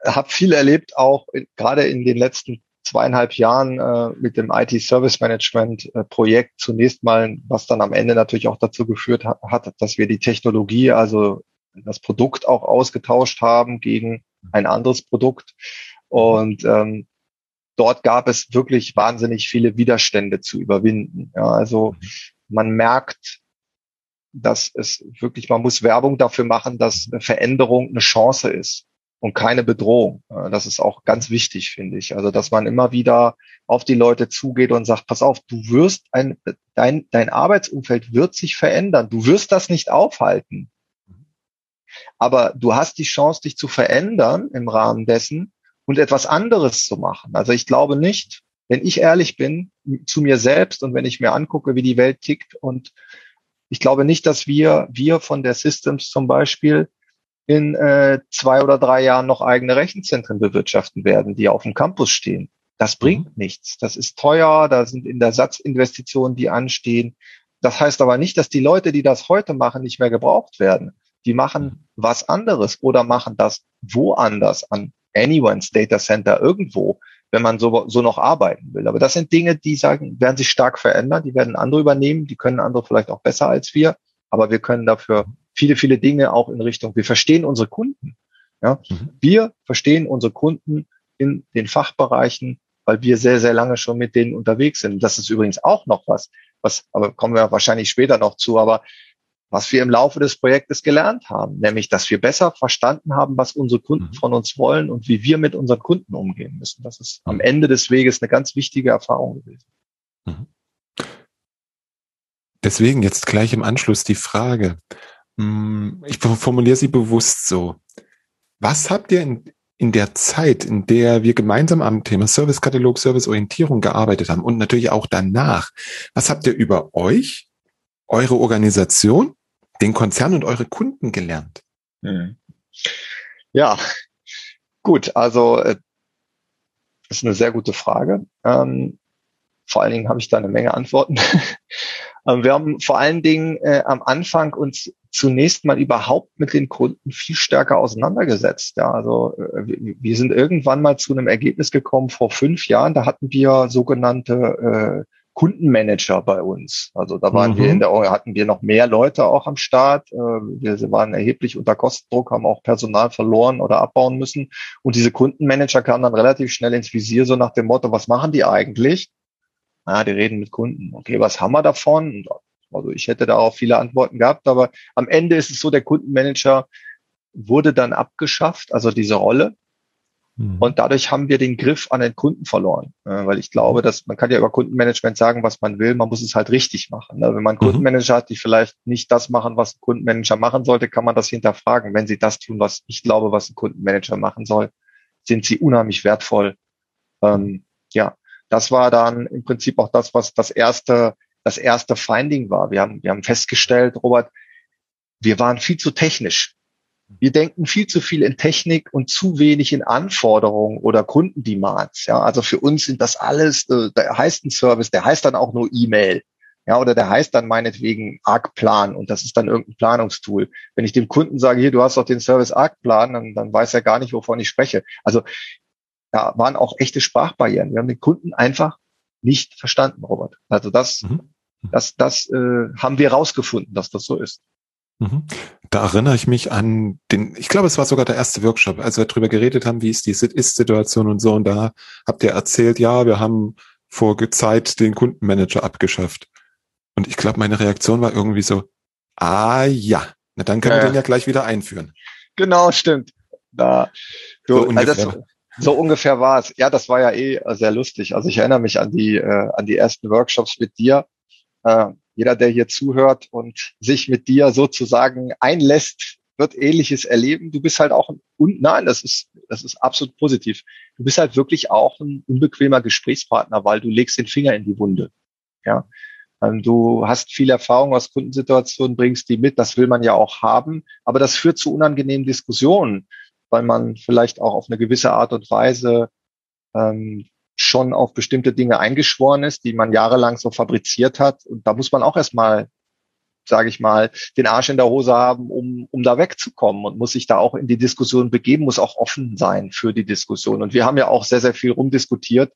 habe viel erlebt, auch in, gerade in den letzten zweieinhalb Jahren äh, mit dem IT Service Management äh, Projekt zunächst mal, was dann am Ende natürlich auch dazu geführt hat, hat, dass wir die Technologie, also das Produkt auch ausgetauscht haben gegen ein anderes Produkt. Und ähm, dort gab es wirklich wahnsinnig viele Widerstände zu überwinden. Ja, also man merkt, dass es wirklich, man muss Werbung dafür machen, dass Veränderung eine Chance ist und keine Bedrohung. Das ist auch ganz wichtig, finde ich. Also, dass man immer wieder auf die Leute zugeht und sagt, pass auf, du wirst ein, dein, dein Arbeitsumfeld wird sich verändern. Du wirst das nicht aufhalten. Aber du hast die Chance, dich zu verändern im Rahmen dessen und etwas anderes zu machen. Also ich glaube nicht, wenn ich ehrlich bin zu mir selbst und wenn ich mir angucke, wie die Welt tickt und ich glaube nicht, dass wir, wir von der Systems zum Beispiel in äh, zwei oder drei Jahren noch eigene Rechenzentren bewirtschaften werden, die auf dem Campus stehen. Das bringt mhm. nichts. Das ist teuer, da sind in der Satzinvestitionen, die anstehen. Das heißt aber nicht, dass die Leute, die das heute machen, nicht mehr gebraucht werden. Die machen mhm. was anderes oder machen das woanders an anyone's Data Center irgendwo, wenn man so, so noch arbeiten will. Aber das sind Dinge, die sagen, werden sich stark verändern, die werden andere übernehmen, die können andere vielleicht auch besser als wir, aber wir können dafür viele, viele Dinge auch in Richtung, wir verstehen unsere Kunden. Ja? Mhm. Wir verstehen unsere Kunden in den Fachbereichen, weil wir sehr, sehr lange schon mit denen unterwegs sind. Das ist übrigens auch noch was, was, aber kommen wir wahrscheinlich später noch zu, aber was wir im Laufe des Projektes gelernt haben, nämlich, dass wir besser verstanden haben, was unsere Kunden mhm. von uns wollen und wie wir mit unseren Kunden umgehen müssen. Das ist am Ende des Weges eine ganz wichtige Erfahrung gewesen. Mhm.
Deswegen jetzt gleich im Anschluss die Frage, ich formuliere sie bewusst so. Was habt ihr in, in der Zeit, in der wir gemeinsam am Thema Servicekatalog, Serviceorientierung gearbeitet haben und natürlich auch danach, was habt ihr über euch, eure Organisation, den Konzern und eure Kunden gelernt?
Hm. Ja, gut, also äh, ist eine sehr gute Frage. Ähm, vor allen Dingen habe ich da eine Menge Antworten. [laughs] Ähm, wir haben vor allen Dingen äh, am Anfang uns zunächst mal überhaupt mit den Kunden viel stärker auseinandergesetzt. Ja, also äh, wir sind irgendwann mal zu einem Ergebnis gekommen vor fünf Jahren. Da hatten wir sogenannte äh, Kundenmanager bei uns. Also da waren mhm. wir in der hatten wir noch mehr Leute auch am Start. Äh, wir waren erheblich unter Kostendruck, haben auch Personal verloren oder abbauen müssen. Und diese Kundenmanager kamen dann relativ schnell ins Visier, so nach dem Motto, was machen die eigentlich? Ah, die reden mit Kunden. Okay, was haben wir davon? Also ich hätte da auch viele Antworten gehabt, aber am Ende ist es so, der Kundenmanager wurde dann abgeschafft, also diese Rolle. Mhm. Und dadurch haben wir den Griff an den Kunden verloren. Weil ich glaube, dass man kann ja über Kundenmanagement sagen, was man will, man muss es halt richtig machen. Ne? Wenn man mhm. Kundenmanager hat, die vielleicht nicht das machen, was ein Kundenmanager machen sollte, kann man das hinterfragen. Wenn sie das tun, was ich glaube, was ein Kundenmanager machen soll, sind sie unheimlich wertvoll. Ähm, ja, das war dann im Prinzip auch das, was das erste, das erste Finding war. Wir haben, wir haben festgestellt, Robert, wir waren viel zu technisch. Wir denken viel zu viel in Technik und zu wenig in Anforderungen oder Kundendemands. Ja, also für uns sind das alles, äh, der heißt ein Service, der heißt dann auch nur E-Mail. Ja, oder der heißt dann meinetwegen Arc-Plan und das ist dann irgendein Planungstool. Wenn ich dem Kunden sage, hier, du hast doch den Service Arc-Plan, dann, dann weiß er gar nicht, wovon ich spreche. Also da waren auch echte Sprachbarrieren. Wir haben den Kunden einfach nicht verstanden, Robert. Also das, mhm. das, das äh, haben wir rausgefunden, dass das so ist.
Mhm. Da erinnere ich mich an den, ich glaube, es war sogar der erste Workshop, als wir darüber geredet haben, wie ist die Ist-Situation und so. Und da habt ihr erzählt, ja, wir haben vor Zeit den Kundenmanager abgeschafft. Und ich glaube, meine Reaktion war irgendwie so, ah ja, na dann können ja. wir den ja gleich wieder einführen.
Genau, stimmt. Da, du, so also das, so ungefähr war es. Ja, das war ja eh äh, sehr lustig. Also ich erinnere mich an die, äh, an die ersten Workshops mit dir. Äh, jeder, der hier zuhört und sich mit dir sozusagen einlässt, wird ähnliches erleben. Du bist halt auch ein, und nein, das ist, das ist absolut positiv. Du bist halt wirklich auch ein unbequemer Gesprächspartner, weil du legst den Finger in die Wunde. Ja. Ähm, du hast viel Erfahrung aus Kundensituationen, bringst die mit, das will man ja auch haben, aber das führt zu unangenehmen Diskussionen weil man vielleicht auch auf eine gewisse Art und Weise ähm, schon auf bestimmte Dinge eingeschworen ist, die man jahrelang so fabriziert hat. Und da muss man auch erstmal sage ich mal, den Arsch in der Hose haben, um, um da wegzukommen und muss sich da auch in die Diskussion begeben, muss auch offen sein für die Diskussion. Und wir haben ja auch sehr, sehr viel rumdiskutiert,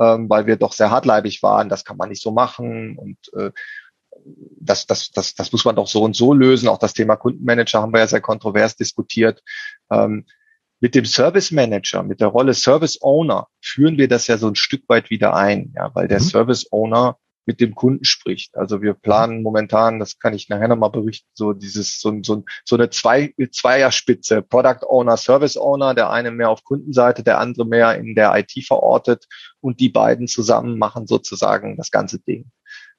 ähm, weil wir doch sehr hartleibig waren. Das kann man nicht so machen und äh, das, das, das, das muss man doch so und so lösen. Auch das Thema Kundenmanager haben wir ja sehr kontrovers diskutiert. Ähm, mit dem Service Manager, mit der Rolle Service Owner führen wir das ja so ein Stück weit wieder ein, ja, weil der mhm. Service Owner mit dem Kunden spricht. Also wir planen momentan, das kann ich nachher nochmal berichten, so dieses, so, so, so eine Zwei, Zweierspitze, Product Owner, Service Owner, der eine mehr auf Kundenseite, der andere mehr in der IT verortet und die beiden zusammen machen sozusagen das ganze Ding.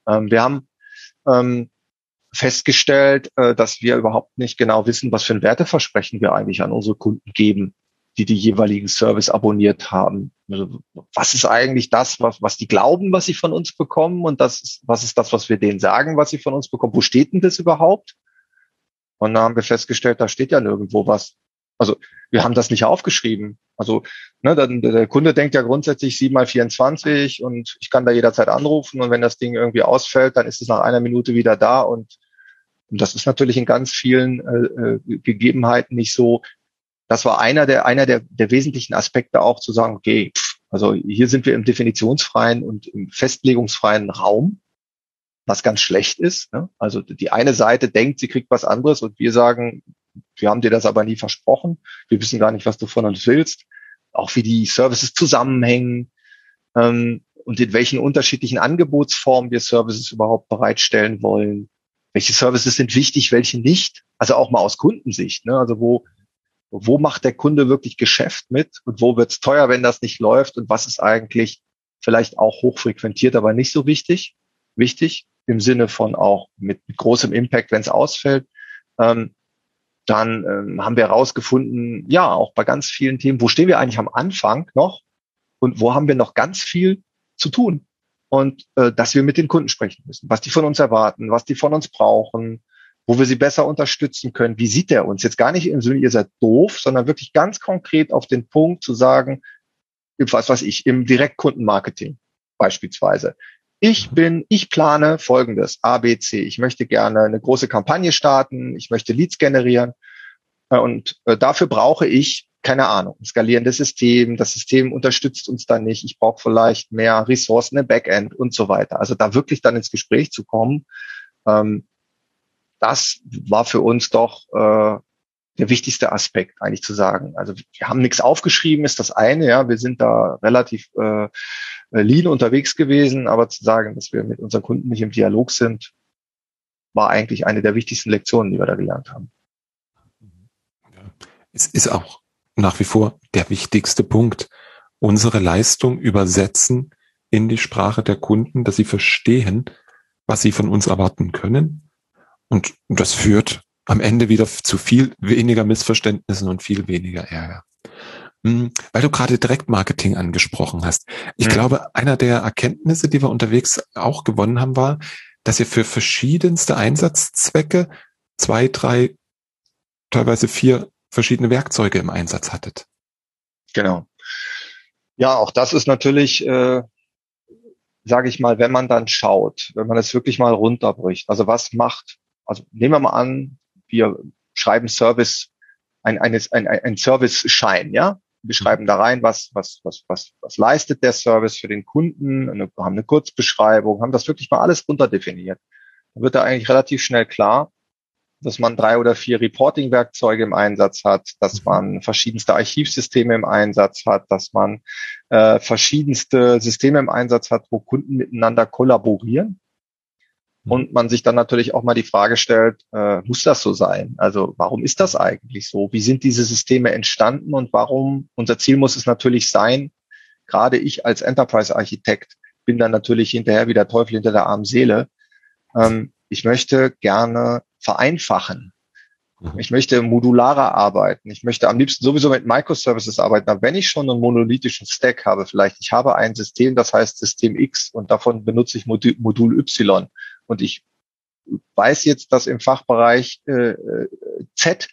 Ähm, wir haben ähm, festgestellt, äh, dass wir überhaupt nicht genau wissen, was für ein Werteversprechen wir eigentlich an unsere Kunden geben die die jeweiligen Service abonniert haben. Also, was ist eigentlich das, was, was die glauben, was sie von uns bekommen und das was ist das, was wir denen sagen, was sie von uns bekommen? Wo steht denn das überhaupt? Und da haben wir festgestellt, da steht ja nirgendwo was. Also wir haben das nicht aufgeschrieben. Also ne, dann, der Kunde denkt ja grundsätzlich 7 mal 24 und ich kann da jederzeit anrufen und wenn das Ding irgendwie ausfällt, dann ist es nach einer Minute wieder da und, und das ist natürlich in ganz vielen äh, äh Gegebenheiten nicht so, das war einer der, einer der, der wesentlichen Aspekte auch zu sagen, okay, also hier sind wir im definitionsfreien und im festlegungsfreien Raum, was ganz schlecht ist. Ne? Also die eine Seite denkt, sie kriegt was anderes und wir sagen, wir haben dir das aber nie versprochen. Wir wissen gar nicht, was du von uns willst. Auch wie die Services zusammenhängen ähm, und in welchen unterschiedlichen Angebotsformen wir Services überhaupt bereitstellen wollen. Welche Services sind wichtig, welche nicht? Also auch mal aus Kundensicht. Ne? Also wo wo macht der Kunde wirklich Geschäft mit und wo wird es teuer, wenn das nicht läuft und was ist eigentlich vielleicht auch hochfrequentiert, aber nicht so wichtig, wichtig im Sinne von auch mit, mit großem Impact, wenn es ausfällt. Ähm, dann ähm, haben wir herausgefunden, ja, auch bei ganz vielen Themen, wo stehen wir eigentlich am Anfang noch und wo haben wir noch ganz viel zu tun und äh, dass wir mit den Kunden sprechen müssen, was die von uns erwarten, was die von uns brauchen, wo wir sie besser unterstützen können. Wie sieht er uns? Jetzt gar nicht im Sinne, ihr seid doof, sondern wirklich ganz konkret auf den Punkt zu sagen, was weiß ich, im Direktkundenmarketing beispielsweise. Ich bin, ich plane folgendes, A, B, C. Ich möchte gerne eine große Kampagne starten. Ich möchte Leads generieren. Äh, und äh, dafür brauche ich, keine Ahnung, ein skalierendes System. Das System unterstützt uns dann nicht. Ich brauche vielleicht mehr Ressourcen im Backend und so weiter. Also da wirklich dann ins Gespräch zu kommen, ähm, das war für uns doch äh, der wichtigste Aspekt, eigentlich zu sagen. Also wir haben nichts aufgeschrieben, ist das eine, ja, wir sind da relativ äh, lean unterwegs gewesen, aber zu sagen, dass wir mit unseren Kunden nicht im Dialog sind, war eigentlich eine der wichtigsten Lektionen, die wir da gelernt haben.
Es ist auch nach wie vor der wichtigste Punkt. Unsere Leistung übersetzen in die Sprache der Kunden, dass sie verstehen, was sie von uns erwarten können und das führt am Ende wieder zu viel weniger Missverständnissen und viel weniger Ärger. Hm, weil du gerade Direktmarketing angesprochen hast. Ich mhm. glaube, einer der Erkenntnisse, die wir unterwegs auch gewonnen haben, war, dass ihr für verschiedenste Einsatzzwecke zwei, drei, teilweise vier verschiedene Werkzeuge im Einsatz hattet.
Genau. Ja, auch das ist natürlich äh, sage ich mal, wenn man dann schaut, wenn man es wirklich mal runterbricht, also was macht also nehmen wir mal an, wir schreiben Service, ein, eines, ein, ein Service-Schein, ja. Wir schreiben da rein, was, was, was, was, was leistet der Service für den Kunden, eine, haben eine Kurzbeschreibung, haben das wirklich mal alles runterdefiniert. Dann wird da eigentlich relativ schnell klar, dass man drei oder vier Reporting-Werkzeuge im Einsatz hat, dass man verschiedenste Archivsysteme im Einsatz hat, dass man äh, verschiedenste Systeme im Einsatz hat, wo Kunden miteinander kollaborieren und man sich dann natürlich auch mal die Frage stellt, äh, muss das so sein? Also warum ist das eigentlich so? Wie sind diese Systeme entstanden und warum? Unser Ziel muss es natürlich sein, gerade ich als Enterprise-Architekt bin dann natürlich hinterher wie der Teufel hinter der armen Seele. Ähm, ich möchte gerne vereinfachen. Mhm. Ich möchte modularer arbeiten. Ich möchte am liebsten sowieso mit Microservices arbeiten. Aber wenn ich schon einen monolithischen Stack habe, vielleicht ich habe ein System, das heißt System X und davon benutze ich Modul Y und ich weiß jetzt, dass im Fachbereich äh, Z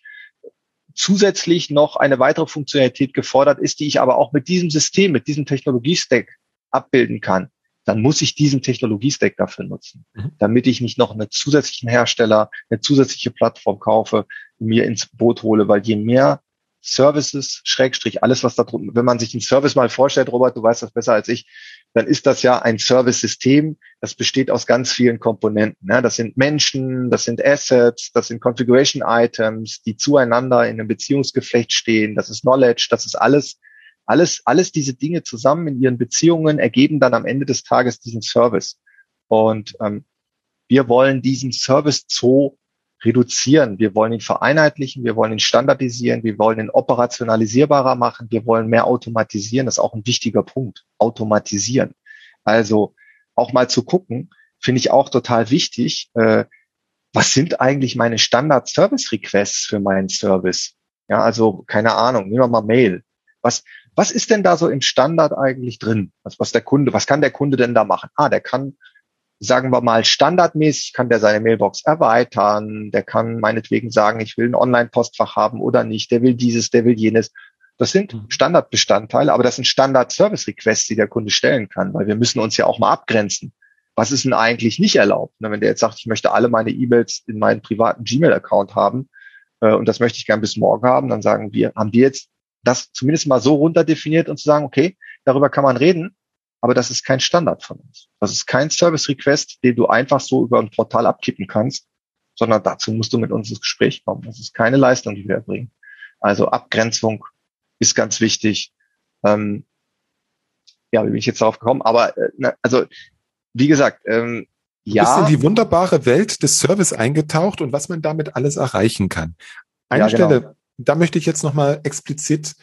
zusätzlich noch eine weitere Funktionalität gefordert ist, die ich aber auch mit diesem System, mit diesem Technologiestack abbilden kann. dann muss ich diesen Technologiestack dafür nutzen, mhm. damit ich nicht noch einen zusätzlichen Hersteller, eine zusätzliche Plattform kaufe, mir ins Boot hole, weil je mehr Services, Schrägstrich, alles, was da drunter, wenn man sich den Service mal vorstellt, Robert, du weißt das besser als ich, dann ist das ja ein Service-System, das besteht aus ganz vielen Komponenten. Ne? Das sind Menschen, das sind Assets, das sind Configuration-Items, die zueinander in einem Beziehungsgeflecht stehen, das ist Knowledge, das ist alles, alles, alles diese Dinge zusammen in ihren Beziehungen ergeben dann am Ende des Tages diesen Service. Und ähm, wir wollen diesen Service Zoo reduzieren. Wir wollen ihn vereinheitlichen, wir wollen ihn standardisieren, wir wollen ihn operationalisierbarer machen, wir wollen mehr automatisieren. Das ist auch ein wichtiger Punkt. Automatisieren. Also auch mal zu gucken, finde ich auch total wichtig. Äh, was sind eigentlich meine Standard-Service-Requests für meinen Service? Ja, also keine Ahnung, nehmen wir mal Mail. Was, was ist denn da so im Standard eigentlich drin? Was, was der Kunde, was kann der Kunde denn da machen? Ah, der kann sagen wir mal, standardmäßig kann der seine Mailbox erweitern, der kann meinetwegen sagen, ich will ein Online-Postfach haben oder nicht, der will dieses, der will jenes. Das sind mhm. Standardbestandteile, aber das sind Standard-Service-Requests, die der Kunde stellen kann, weil wir müssen uns ja auch mal abgrenzen. Was ist denn eigentlich nicht erlaubt? Wenn der jetzt sagt, ich möchte alle meine E-Mails in meinen privaten Gmail-Account haben äh, und das möchte ich gern bis morgen haben, dann sagen wir, haben wir jetzt das zumindest mal so runterdefiniert und zu sagen, okay, darüber kann man reden, aber das ist kein Standard von uns. Das ist kein Service Request, den du einfach so über ein Portal abkippen kannst, sondern dazu musst du mit uns ins Gespräch kommen. Das ist keine Leistung, die wir erbringen. Also Abgrenzung ist ganz wichtig. Ähm, ja, wie bin ich jetzt darauf gekommen? Aber äh, also wie gesagt, ähm,
ja. Du bist in die wunderbare Welt des Service eingetaucht und was man damit alles erreichen kann. Eine ja, genau. Stelle, da möchte ich jetzt nochmal explizit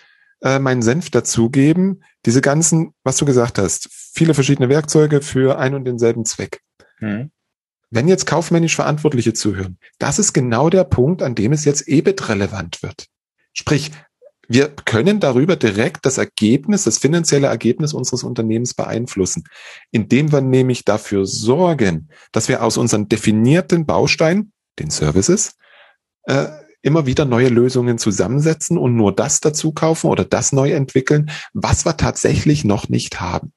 äh, meinen Senf dazugeben. Diese ganzen, was du gesagt hast, viele verschiedene Werkzeuge für einen und denselben Zweck. Mhm. Wenn jetzt kaufmännisch Verantwortliche zuhören, das ist genau der Punkt, an dem es jetzt EBIT relevant wird. Sprich, wir können darüber direkt das Ergebnis, das finanzielle Ergebnis unseres Unternehmens beeinflussen, indem wir nämlich dafür sorgen, dass wir aus unseren definierten Bausteinen, den Services, äh, immer wieder neue Lösungen zusammensetzen und nur das dazu kaufen oder das neu entwickeln, was wir tatsächlich noch nicht haben.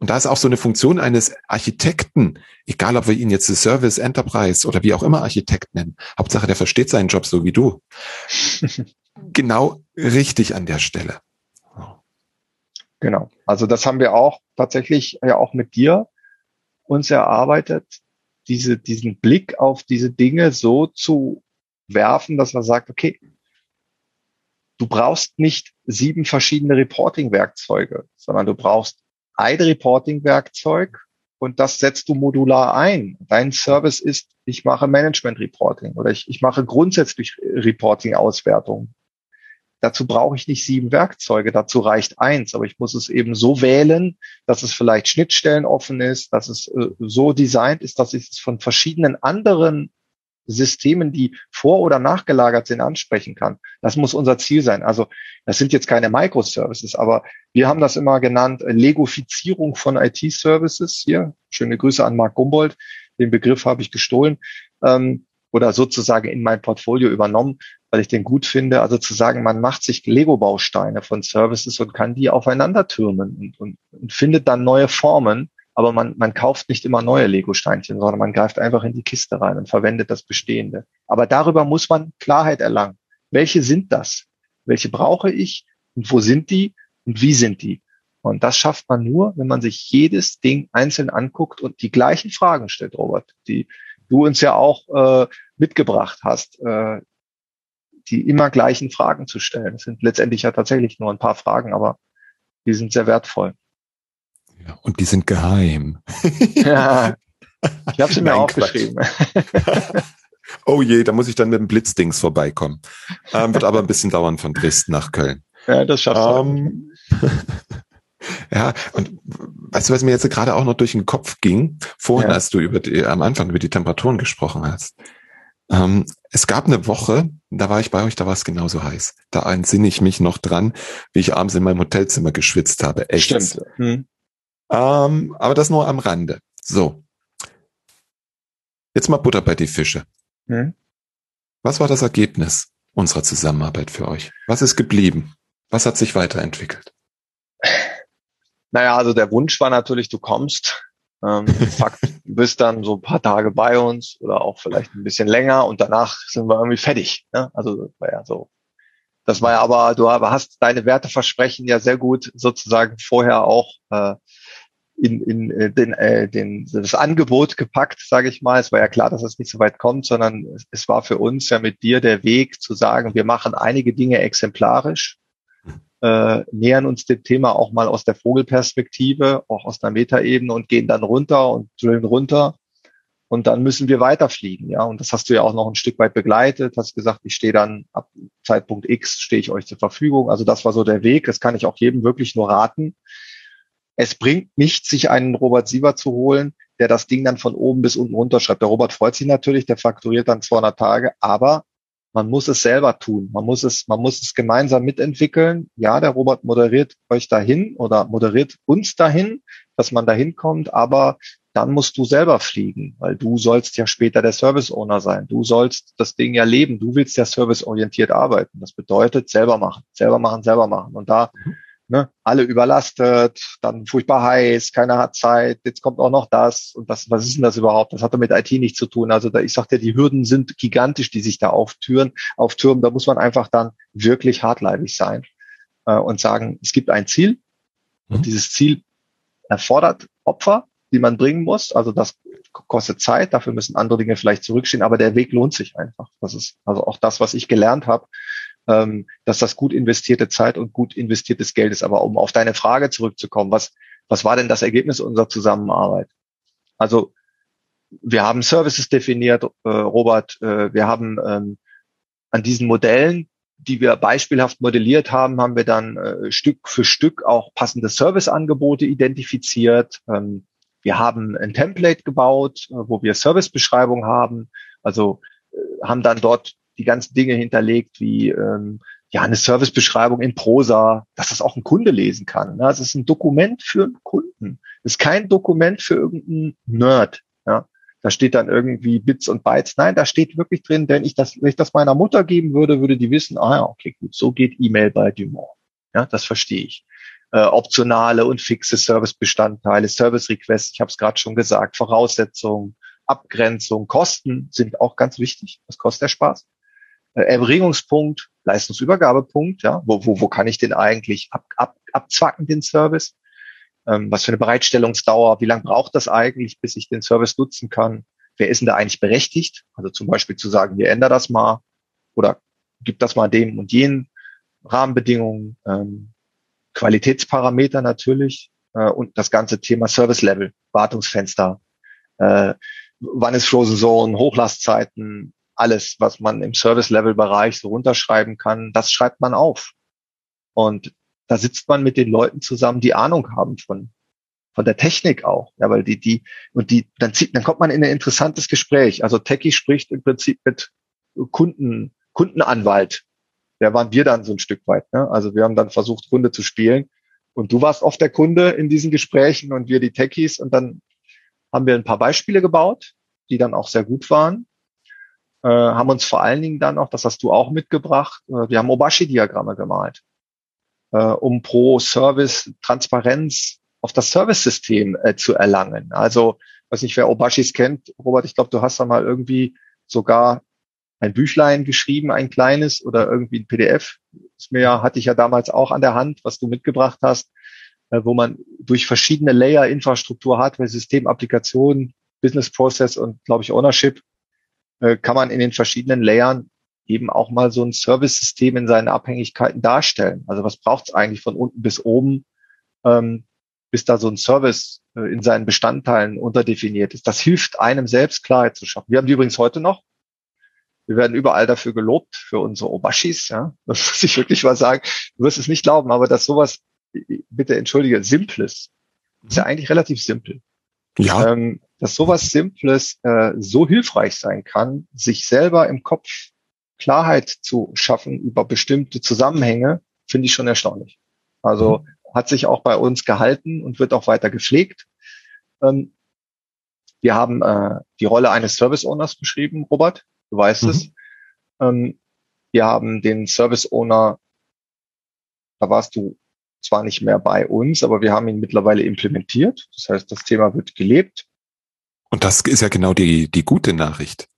Und da ist auch so eine Funktion eines Architekten, egal ob wir ihn jetzt Service, Enterprise oder wie auch immer Architekt nennen. Hauptsache, der versteht seinen Job so wie du. [laughs] genau richtig an der Stelle.
Genau. Also das haben wir auch tatsächlich ja auch mit dir uns erarbeitet, diese, diesen Blick auf diese Dinge so zu werfen, dass man sagt, okay, du brauchst nicht sieben verschiedene Reporting-Werkzeuge, sondern du brauchst ein Reporting-Werkzeug und das setzt du modular ein. Dein Service ist, ich mache Management-Reporting oder ich, ich mache grundsätzlich Reporting-Auswertung. Dazu brauche ich nicht sieben Werkzeuge, dazu reicht eins, aber ich muss es eben so wählen, dass es vielleicht Schnittstellen offen ist, dass es äh, so designt ist, dass ich es von verschiedenen anderen Systemen, die vor- oder nachgelagert sind, ansprechen kann. Das muss unser Ziel sein. Also das sind jetzt keine Microservices, aber wir haben das immer genannt, äh, Legofizierung von IT-Services. Hier, schöne Grüße an Marc Gumbold. Den Begriff habe ich gestohlen ähm, oder sozusagen in mein Portfolio übernommen, weil ich den gut finde. Also zu sagen, man macht sich Lego-Bausteine von Services und kann die aufeinander türmen und, und, und findet dann neue Formen, aber man, man kauft nicht immer neue Lego-Steinchen, sondern man greift einfach in die Kiste rein und verwendet das Bestehende. Aber darüber muss man Klarheit erlangen. Welche sind das? Welche brauche ich? Und wo sind die? Und wie sind die? Und das schafft man nur, wenn man sich jedes Ding einzeln anguckt und die gleichen Fragen stellt, Robert, die du uns ja auch äh, mitgebracht hast, äh, die immer gleichen Fragen zu stellen. Es sind letztendlich ja tatsächlich nur ein paar Fragen, aber die sind sehr wertvoll.
Ja, und die sind geheim. [laughs]
ja, ich habe sie mir Nein, aufgeschrieben. [laughs]
oh je, da muss ich dann mit dem Blitzdings vorbeikommen. Ähm, wird aber ein bisschen dauern von Dresden nach Köln.
Ja, das schaffst ähm, du. [laughs]
ja, und weißt du, was mir jetzt gerade auch noch durch den Kopf ging, vorhin, ja. als du über die, am Anfang über die Temperaturen gesprochen hast. Ähm, es gab eine Woche, da war ich bei euch, da war es genauso heiß. Da entsinne ich mich noch dran, wie ich abends in meinem Hotelzimmer geschwitzt habe.
Echt. Stimmt. Hm.
Ähm, aber das nur am Rande. So. Jetzt mal Butter bei die Fische. Hm? Was war das Ergebnis unserer Zusammenarbeit für euch? Was ist geblieben? Was hat sich weiterentwickelt? [laughs]
Naja, also der Wunsch war natürlich, du kommst. Ähm, [laughs] Fakt, du bist dann so ein paar Tage bei uns oder auch vielleicht ein bisschen länger und danach sind wir irgendwie fertig. Ne? Also das war ja so. Das war ja aber, du hast deine Werteversprechen ja sehr gut sozusagen vorher auch äh, in, in äh, den, äh, den, das Angebot gepackt, sage ich mal. Es war ja klar, dass es nicht so weit kommt, sondern es war für uns ja mit dir der Weg zu sagen, wir machen einige Dinge exemplarisch, äh, nähern uns dem Thema auch mal aus der Vogelperspektive, auch aus einer Metaebene und gehen dann runter und drillen runter. Und dann müssen wir weiterfliegen, ja. Und das hast du ja auch noch ein Stück weit begleitet, hast gesagt, ich stehe dann ab Zeitpunkt X stehe ich euch zur Verfügung. Also das war so der Weg. Das kann ich auch jedem wirklich nur raten es bringt nichts, sich einen Robert Siever zu holen, der das Ding dann von oben bis unten runterschreibt. Der Robert freut sich natürlich, der fakturiert dann 200 Tage, aber man muss es selber tun. Man muss es, man muss es gemeinsam mitentwickeln. Ja, der Robert moderiert euch dahin oder moderiert uns dahin, dass man dahin kommt, aber dann musst du selber fliegen, weil du sollst ja später der Service Owner sein. Du sollst das Ding ja leben. Du willst ja serviceorientiert arbeiten. Das bedeutet selber machen, selber machen, selber machen. Und da mhm ne, alle überlastet, dann furchtbar heiß, keiner hat Zeit, jetzt kommt auch noch das und das, was ist denn das überhaupt? Das hat doch mit IT nichts zu tun. Also da, ich sagte, die Hürden sind gigantisch, die sich da auftüren, auftürmen. Da muss man einfach dann wirklich hartleibig sein äh, und sagen, es gibt ein Ziel mhm. und dieses Ziel erfordert Opfer, die man bringen muss. Also das kostet Zeit, dafür müssen andere Dinge vielleicht zurückstehen, aber der Weg lohnt sich einfach. Das ist also auch das, was ich gelernt habe ähm, dass das gut investierte Zeit und gut investiertes Geld ist. Aber um auf deine Frage zurückzukommen, was, was war denn das Ergebnis unserer Zusammenarbeit? Also wir haben Services definiert, äh, Robert, äh, wir haben ähm, an diesen Modellen, die wir beispielhaft modelliert haben, haben wir dann äh, Stück für Stück auch passende Serviceangebote identifiziert. Ähm, wir haben ein Template gebaut, äh, wo wir Servicebeschreibung haben. Also äh, haben dann dort die ganzen Dinge hinterlegt, wie ähm, ja eine Servicebeschreibung in Prosa, dass das auch ein Kunde lesen kann. Ne? Das ist ein Dokument für einen Kunden. Das ist kein Dokument für irgendeinen Nerd. Ja? Da steht dann irgendwie Bits und Bytes. Nein, da steht wirklich drin, wenn ich das, wenn ich das meiner Mutter geben würde, würde die wissen, ah ja, okay, gut, so geht E-Mail bei Dumont. Ja, das verstehe ich. Äh, optionale und fixe Servicebestandteile, Service Requests, ich habe es gerade schon gesagt, Voraussetzungen, Abgrenzung, Kosten sind auch ganz wichtig. Was kostet der Spaß? Äh, Erbringungspunkt, Leistungsübergabepunkt, ja, wo, wo, wo kann ich den eigentlich ab, ab, abzwacken, den Service? Ähm, was für eine Bereitstellungsdauer, wie lange braucht das eigentlich, bis ich den Service nutzen kann? Wer ist denn da eigentlich berechtigt? Also zum Beispiel zu sagen, wir ändern das mal oder gibt das mal dem und jenen Rahmenbedingungen, ähm, Qualitätsparameter natürlich äh, und das ganze Thema Service Level, Wartungsfenster, äh, wann ist Frozen Zone, Hochlastzeiten, alles, was man im Service-Level-Bereich so runterschreiben kann, das schreibt man auf. Und da sitzt man mit den Leuten zusammen, die Ahnung haben von, von der Technik auch. Ja, weil die, die, und die, dann zieht, dann kommt man in ein interessantes Gespräch. Also Techie spricht im Prinzip mit Kunden, Kundenanwalt. Der waren wir dann so ein Stück weit. Ne? Also wir haben dann versucht, Kunde zu spielen. Und du warst oft der Kunde in diesen Gesprächen und wir die Techies. Und dann haben wir ein paar Beispiele gebaut, die dann auch sehr gut waren äh, haben uns vor allen Dingen dann auch, das hast du auch mitgebracht, äh, wir haben Obashi-Diagramme gemalt, äh, um pro Service Transparenz auf das Service-System äh, zu erlangen. Also, weiß nicht, wer Obashis kennt, Robert, ich glaube, du hast da mal irgendwie sogar ein Büchlein geschrieben, ein kleines oder irgendwie ein PDF. Das mir ja, hatte ich ja damals auch an der Hand, was du mitgebracht hast, äh, wo man durch verschiedene Layer Infrastruktur, Hardware, System, Applikation, Business Process und, glaube ich, Ownership äh, kann man in den verschiedenen Layern eben auch mal so ein Service-System in seinen Abhängigkeiten darstellen. Also was braucht es eigentlich von unten bis oben, ähm, bis da so ein Service äh, in seinen Bestandteilen unterdefiniert ist. Das hilft einem selbst Klarheit zu schaffen. Wir haben die übrigens heute noch. Wir werden überall dafür gelobt, für unsere Obashis. Ja? Das [laughs] muss ich wirklich mal sagen. Du wirst es nicht glauben, aber dass sowas, bitte entschuldige, Simples, ist ja eigentlich relativ simpel. Ja. Ähm, dass sowas Simples äh, so hilfreich sein kann, sich selber im Kopf Klarheit zu schaffen über bestimmte Zusammenhänge, finde ich schon erstaunlich. Also mhm. hat sich auch bei uns gehalten und wird auch weiter gepflegt. Ähm, wir haben äh, die Rolle eines Service Owners beschrieben, Robert, du weißt mhm. es. Ähm, wir haben den Service Owner, da warst du zwar nicht mehr bei uns, aber wir haben ihn mittlerweile implementiert. Das heißt, das Thema wird gelebt.
Und das ist ja genau die, die gute Nachricht.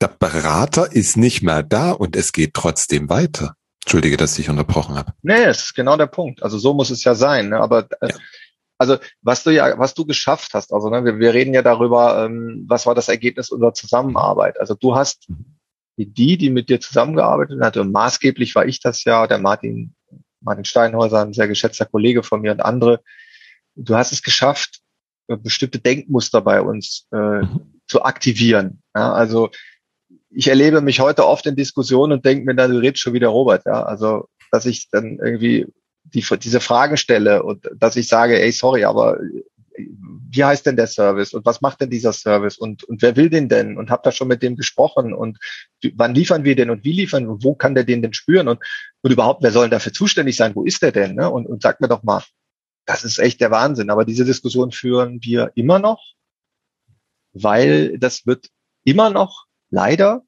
Der Berater ist nicht mehr da und es geht trotzdem weiter. Entschuldige, dass ich unterbrochen habe.
Nee, es ist genau der Punkt. Also so muss es ja sein. Ne? Aber äh, ja. also was du ja, was du geschafft hast, also ne, wir, wir reden ja darüber, ähm, was war das Ergebnis unserer Zusammenarbeit. Also du hast die, die mit dir zusammengearbeitet hat, und maßgeblich war ich das ja, der Martin, Martin Steinhäuser, ein sehr geschätzter Kollege von mir und andere. Du hast es geschafft, äh, bestimmte Denkmuster bei uns äh, mhm. zu aktivieren. Ja, also ich erlebe mich heute oft in Diskussionen und denke mir, dann, du redest schon wieder Robert, ja. Also, dass ich dann irgendwie die, diese Fragen stelle und dass ich sage, ey, sorry, aber wie heißt denn der Service und was macht denn dieser Service und, und wer will den denn und habt da schon mit dem gesprochen und wann liefern wir den und wie liefern wir, wo kann der den denn spüren und, und überhaupt, wer soll denn dafür zuständig sein, wo ist der denn ne? und, und sagt mir doch mal, das ist echt der Wahnsinn, aber diese Diskussion führen wir immer noch, weil das wird immer noch leider,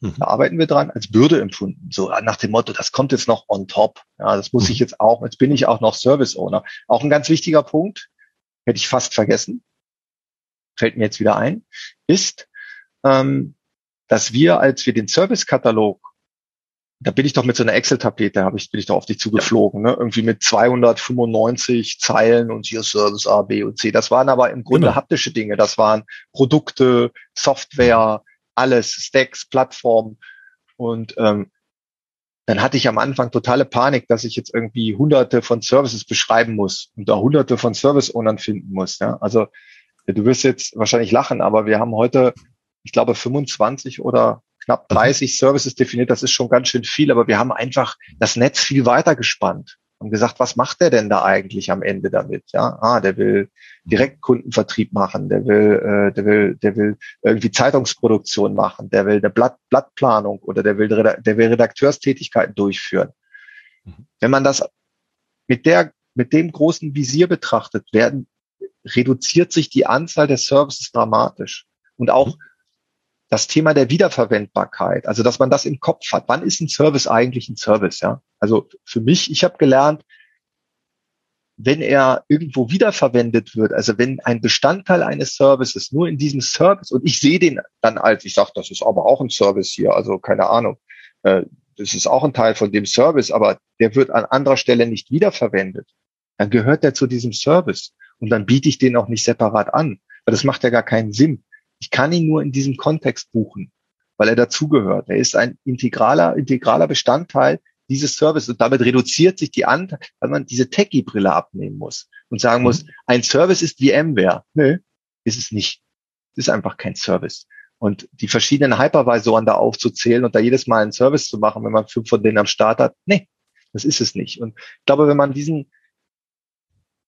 mhm. da arbeiten wir dran, als Bürde empfunden. So nach dem Motto, das kommt jetzt noch on top. Ja, das muss mhm. ich jetzt auch, jetzt bin ich auch noch Service Owner. Auch ein ganz wichtiger Punkt, hätte ich fast vergessen, fällt mir jetzt wieder ein, ist, ähm, dass wir, als wir den Service-Katalog da bin ich doch mit so einer Excel-Tapete, habe ich, bin ich doch auf dich zugeflogen, ne? irgendwie mit 295 Zeilen und hier Service A, B und C. Das waren aber im Grunde genau. haptische Dinge. Das waren Produkte, Software, alles, Stacks, Plattformen. Und ähm, dann hatte ich am Anfang totale Panik, dass ich jetzt irgendwie hunderte von Services beschreiben muss und da hunderte von Service-Ownern finden muss. Ja? Also du wirst jetzt wahrscheinlich lachen, aber wir haben heute, ich glaube, 25 oder knapp 30 mhm. Services definiert. Das ist schon ganz schön viel, aber wir haben einfach das Netz viel weiter gespannt und gesagt, was macht der denn da eigentlich am Ende damit? Ja, ah, der will Direktkundenvertrieb machen, der will, äh, der will, der will irgendwie Zeitungsproduktion machen, der will eine Blatt, Blattplanung oder der will, der will Redakteurstätigkeiten durchführen. Mhm. Wenn man das mit der, mit dem großen Visier betrachtet, werden, reduziert sich die Anzahl der Services dramatisch. Und auch mhm. Das Thema der Wiederverwendbarkeit, also dass man das im Kopf hat. Wann ist ein Service eigentlich ein Service? Ja, also für mich, ich habe gelernt, wenn er irgendwo wiederverwendet wird, also wenn ein Bestandteil eines Services nur in diesem Service und ich sehe den dann als, ich sage, das ist aber auch ein Service hier, also keine Ahnung, äh, das ist auch ein Teil von dem Service, aber der wird an anderer Stelle nicht wiederverwendet, dann gehört der zu diesem Service und dann biete ich den auch nicht separat an, weil das macht ja gar keinen Sinn. Ich kann ihn nur in diesem Kontext buchen, weil er dazugehört. Er ist ein integraler, integraler Bestandteil dieses Service und damit reduziert sich die Anteil, weil man diese Techie-Brille abnehmen muss und sagen mhm. muss, ein Service ist VMware. Nö, ist es nicht. Es ist einfach kein Service. Und die verschiedenen Hypervisoren da aufzuzählen und da jedes Mal einen Service zu machen, wenn man fünf von denen am Start hat, nee, das ist es nicht. Und ich glaube, wenn man diesen,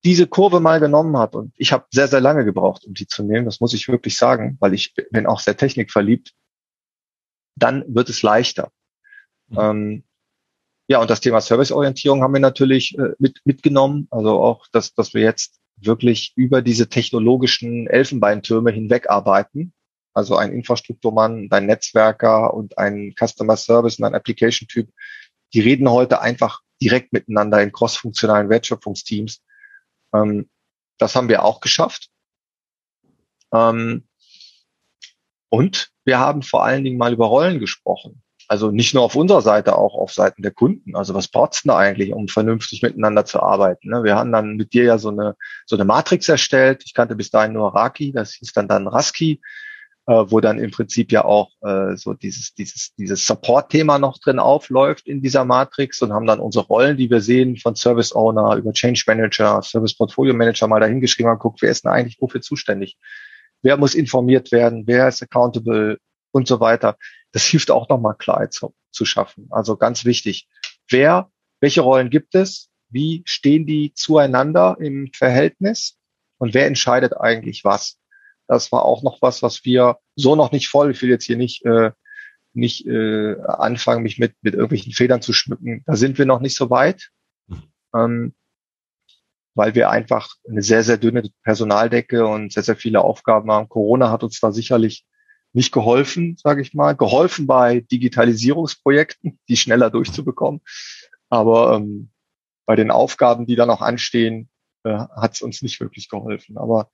diese Kurve mal genommen hat, und ich habe sehr, sehr lange gebraucht, um die zu nehmen, das muss ich wirklich sagen, weil ich bin auch sehr technikverliebt, dann wird es leichter. Mhm. Ähm, ja, und das Thema Serviceorientierung haben wir natürlich äh, mit, mitgenommen. Also auch, dass, dass wir jetzt wirklich über diese technologischen Elfenbeintürme hinweg arbeiten. Also ein Infrastrukturmann, ein Netzwerker und ein Customer Service und ein Application-Typ, die reden heute einfach direkt miteinander in crossfunktionalen Wertschöpfungsteams. Ähm, das haben wir auch geschafft. Ähm, und wir haben vor allen Dingen mal über Rollen gesprochen. Also nicht nur auf unserer Seite, auch auf Seiten der Kunden. Also was braucht's denn da eigentlich, um vernünftig miteinander zu arbeiten? Ne? Wir haben dann mit dir ja so eine, so eine Matrix erstellt. Ich kannte bis dahin nur Raki, das hieß dann dann Raski, äh, wo dann im Prinzip ja auch äh, so dieses, dieses, dieses Support-Thema noch drin aufläuft in dieser Matrix und haben dann unsere Rollen, die wir sehen, von Service Owner über Change Manager, Service Portfolio Manager mal dahingeschrieben haben, guckt, wer ist denn eigentlich wofür zuständig? Wer muss informiert werden? Wer ist accountable? Und so weiter das hilft auch nochmal Klarheit zu, zu schaffen. Also ganz wichtig. Wer, welche Rollen gibt es? Wie stehen die zueinander im Verhältnis? Und wer entscheidet eigentlich was? Das war auch noch was, was wir so noch nicht voll, ich will jetzt hier nicht, äh, nicht äh, anfangen, mich mit, mit irgendwelchen Federn zu schmücken. Da sind wir noch nicht so weit, mhm. ähm, weil wir einfach eine sehr, sehr dünne Personaldecke und sehr, sehr viele Aufgaben haben. Corona hat uns da sicherlich nicht geholfen, sage ich mal, geholfen bei Digitalisierungsprojekten, die schneller durchzubekommen. Aber ähm, bei den Aufgaben, die da noch anstehen, äh, hat es uns nicht wirklich geholfen. Aber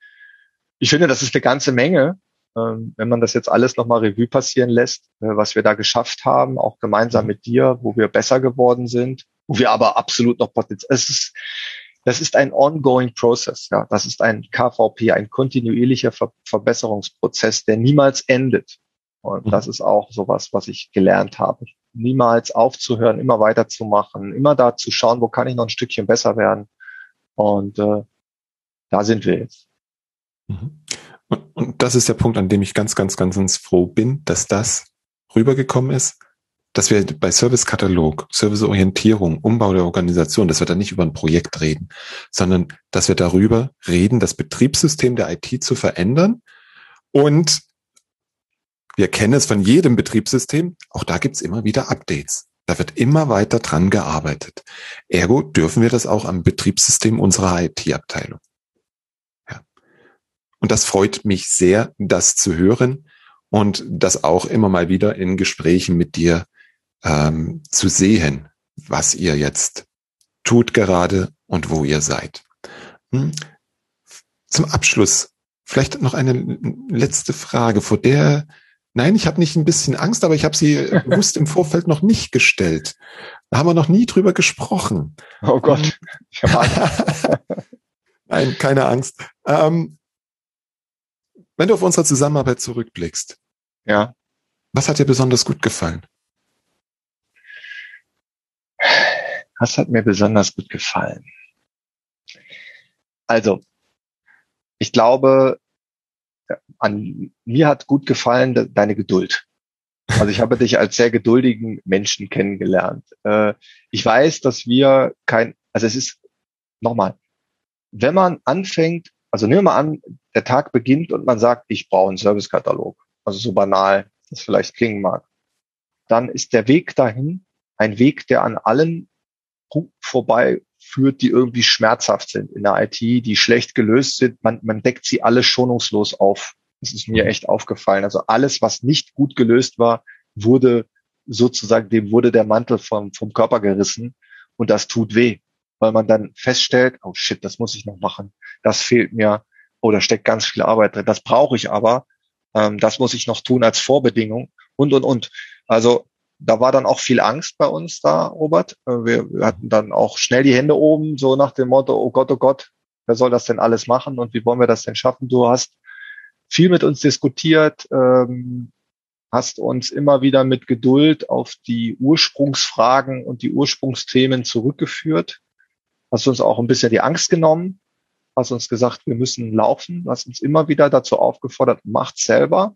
ich finde, das ist eine ganze Menge, ähm, wenn man das jetzt alles nochmal Revue passieren lässt, äh, was wir da geschafft haben, auch gemeinsam mhm. mit dir, wo wir besser geworden sind, wo wir aber absolut noch Potenzial. Es ist, das ist ein ongoing process, ja. Das ist ein KVP, ein kontinuierlicher Ver Verbesserungsprozess, der niemals endet. Und mhm. das ist auch sowas, was ich gelernt habe. Niemals aufzuhören, immer weiterzumachen, immer da zu schauen, wo kann ich noch ein Stückchen besser werden. Und äh, da sind wir jetzt.
Mhm. Und, und das ist der Punkt, an dem ich ganz, ganz, ganz, ganz froh bin, dass das rübergekommen ist, dass wir bei Servicekatalog, Serviceorientierung, Umbau der Organisation, dass wir da nicht über ein Projekt reden, sondern dass wir darüber reden, das Betriebssystem der IT zu verändern. Und wir kennen es von jedem Betriebssystem, auch da gibt's immer wieder Updates. Da wird immer weiter dran gearbeitet. Ergo dürfen wir das auch am Betriebssystem unserer IT-Abteilung. Und das freut mich sehr, das zu hören und das auch immer mal wieder in Gesprächen mit dir ähm, zu sehen, was ihr jetzt tut gerade und wo ihr seid. Hm. Zum Abschluss vielleicht noch eine letzte Frage, vor der Nein, ich habe nicht ein bisschen Angst, aber ich habe sie [laughs] bewusst im Vorfeld noch nicht gestellt. Da haben wir noch nie drüber gesprochen.
Oh Gott. [laughs]
Nein, keine Angst. Ähm, wenn du auf unsere Zusammenarbeit zurückblickst,
ja.
Was hat dir besonders gut gefallen?
Was hat mir besonders gut gefallen? Also, ich glaube, an mir hat gut gefallen deine Geduld. Also ich habe dich als sehr geduldigen Menschen kennengelernt. Äh, ich weiß, dass wir kein, also es ist nochmal, wenn man anfängt, also nehmen wir mal an, der Tag beginnt und man sagt, ich brauche einen Servicekatalog. Also so banal das vielleicht klingen mag. Dann ist der Weg dahin ein Weg, der an allen vorbei führt, die irgendwie schmerzhaft sind in der IT, die schlecht gelöst sind. Man, man deckt sie alle schonungslos auf. Das ist mir mhm. echt aufgefallen. Also alles, was nicht gut gelöst war, wurde sozusagen, dem wurde der Mantel vom, vom Körper gerissen und das tut weh, weil man dann feststellt, oh shit, das muss ich noch machen, das fehlt mir, da steckt ganz viel Arbeit drin, das brauche ich aber, ähm, das muss ich noch tun als Vorbedingung und, und, und. Also da war dann auch viel Angst bei uns da, Robert. Äh, wir, wir hatten dann auch schnell die Hände oben, so nach dem Motto, oh Gott, oh Gott, wer soll das denn alles machen und wie wollen wir das denn schaffen? Du hast viel mit uns diskutiert, ähm, hast uns immer wieder mit Geduld auf die Ursprungsfragen und die Ursprungsthemen zurückgeführt, hast uns auch ein bisschen die Angst genommen, hast uns gesagt, wir müssen laufen, hast uns immer wieder dazu aufgefordert, macht selber.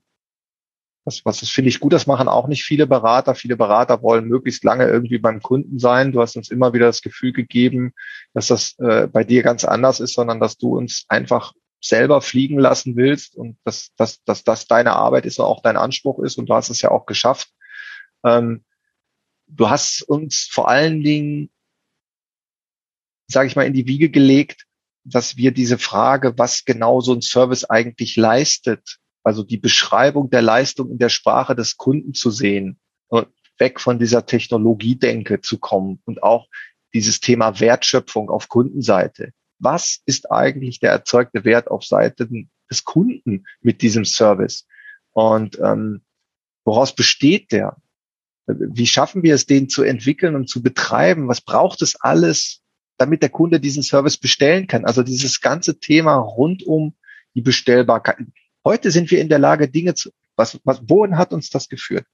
Das, was das finde ich gut, das machen auch nicht viele Berater. Viele Berater wollen möglichst lange irgendwie beim Kunden sein. Du hast uns immer wieder das Gefühl gegeben, dass das äh, bei dir ganz anders ist, sondern dass du uns einfach selber fliegen lassen willst und dass, dass, dass das deine Arbeit ist und auch dein Anspruch ist und du hast es ja auch geschafft. Ähm, du hast uns vor allen Dingen, sage ich mal, in die Wiege gelegt, dass wir diese Frage, was genau so ein Service eigentlich leistet, also die Beschreibung der Leistung in der Sprache des Kunden zu sehen und weg von dieser Technologiedenke zu kommen und auch dieses Thema Wertschöpfung auf Kundenseite. Was ist eigentlich der erzeugte Wert auf Seite des Kunden mit diesem Service? Und ähm, woraus besteht der? Wie schaffen wir es, den zu entwickeln und zu betreiben? Was braucht es alles, damit der Kunde diesen Service bestellen kann. Also dieses ganze Thema rund um die Bestellbarkeit. Heute sind wir in der Lage, Dinge zu, was, was, wohin hat uns das geführt?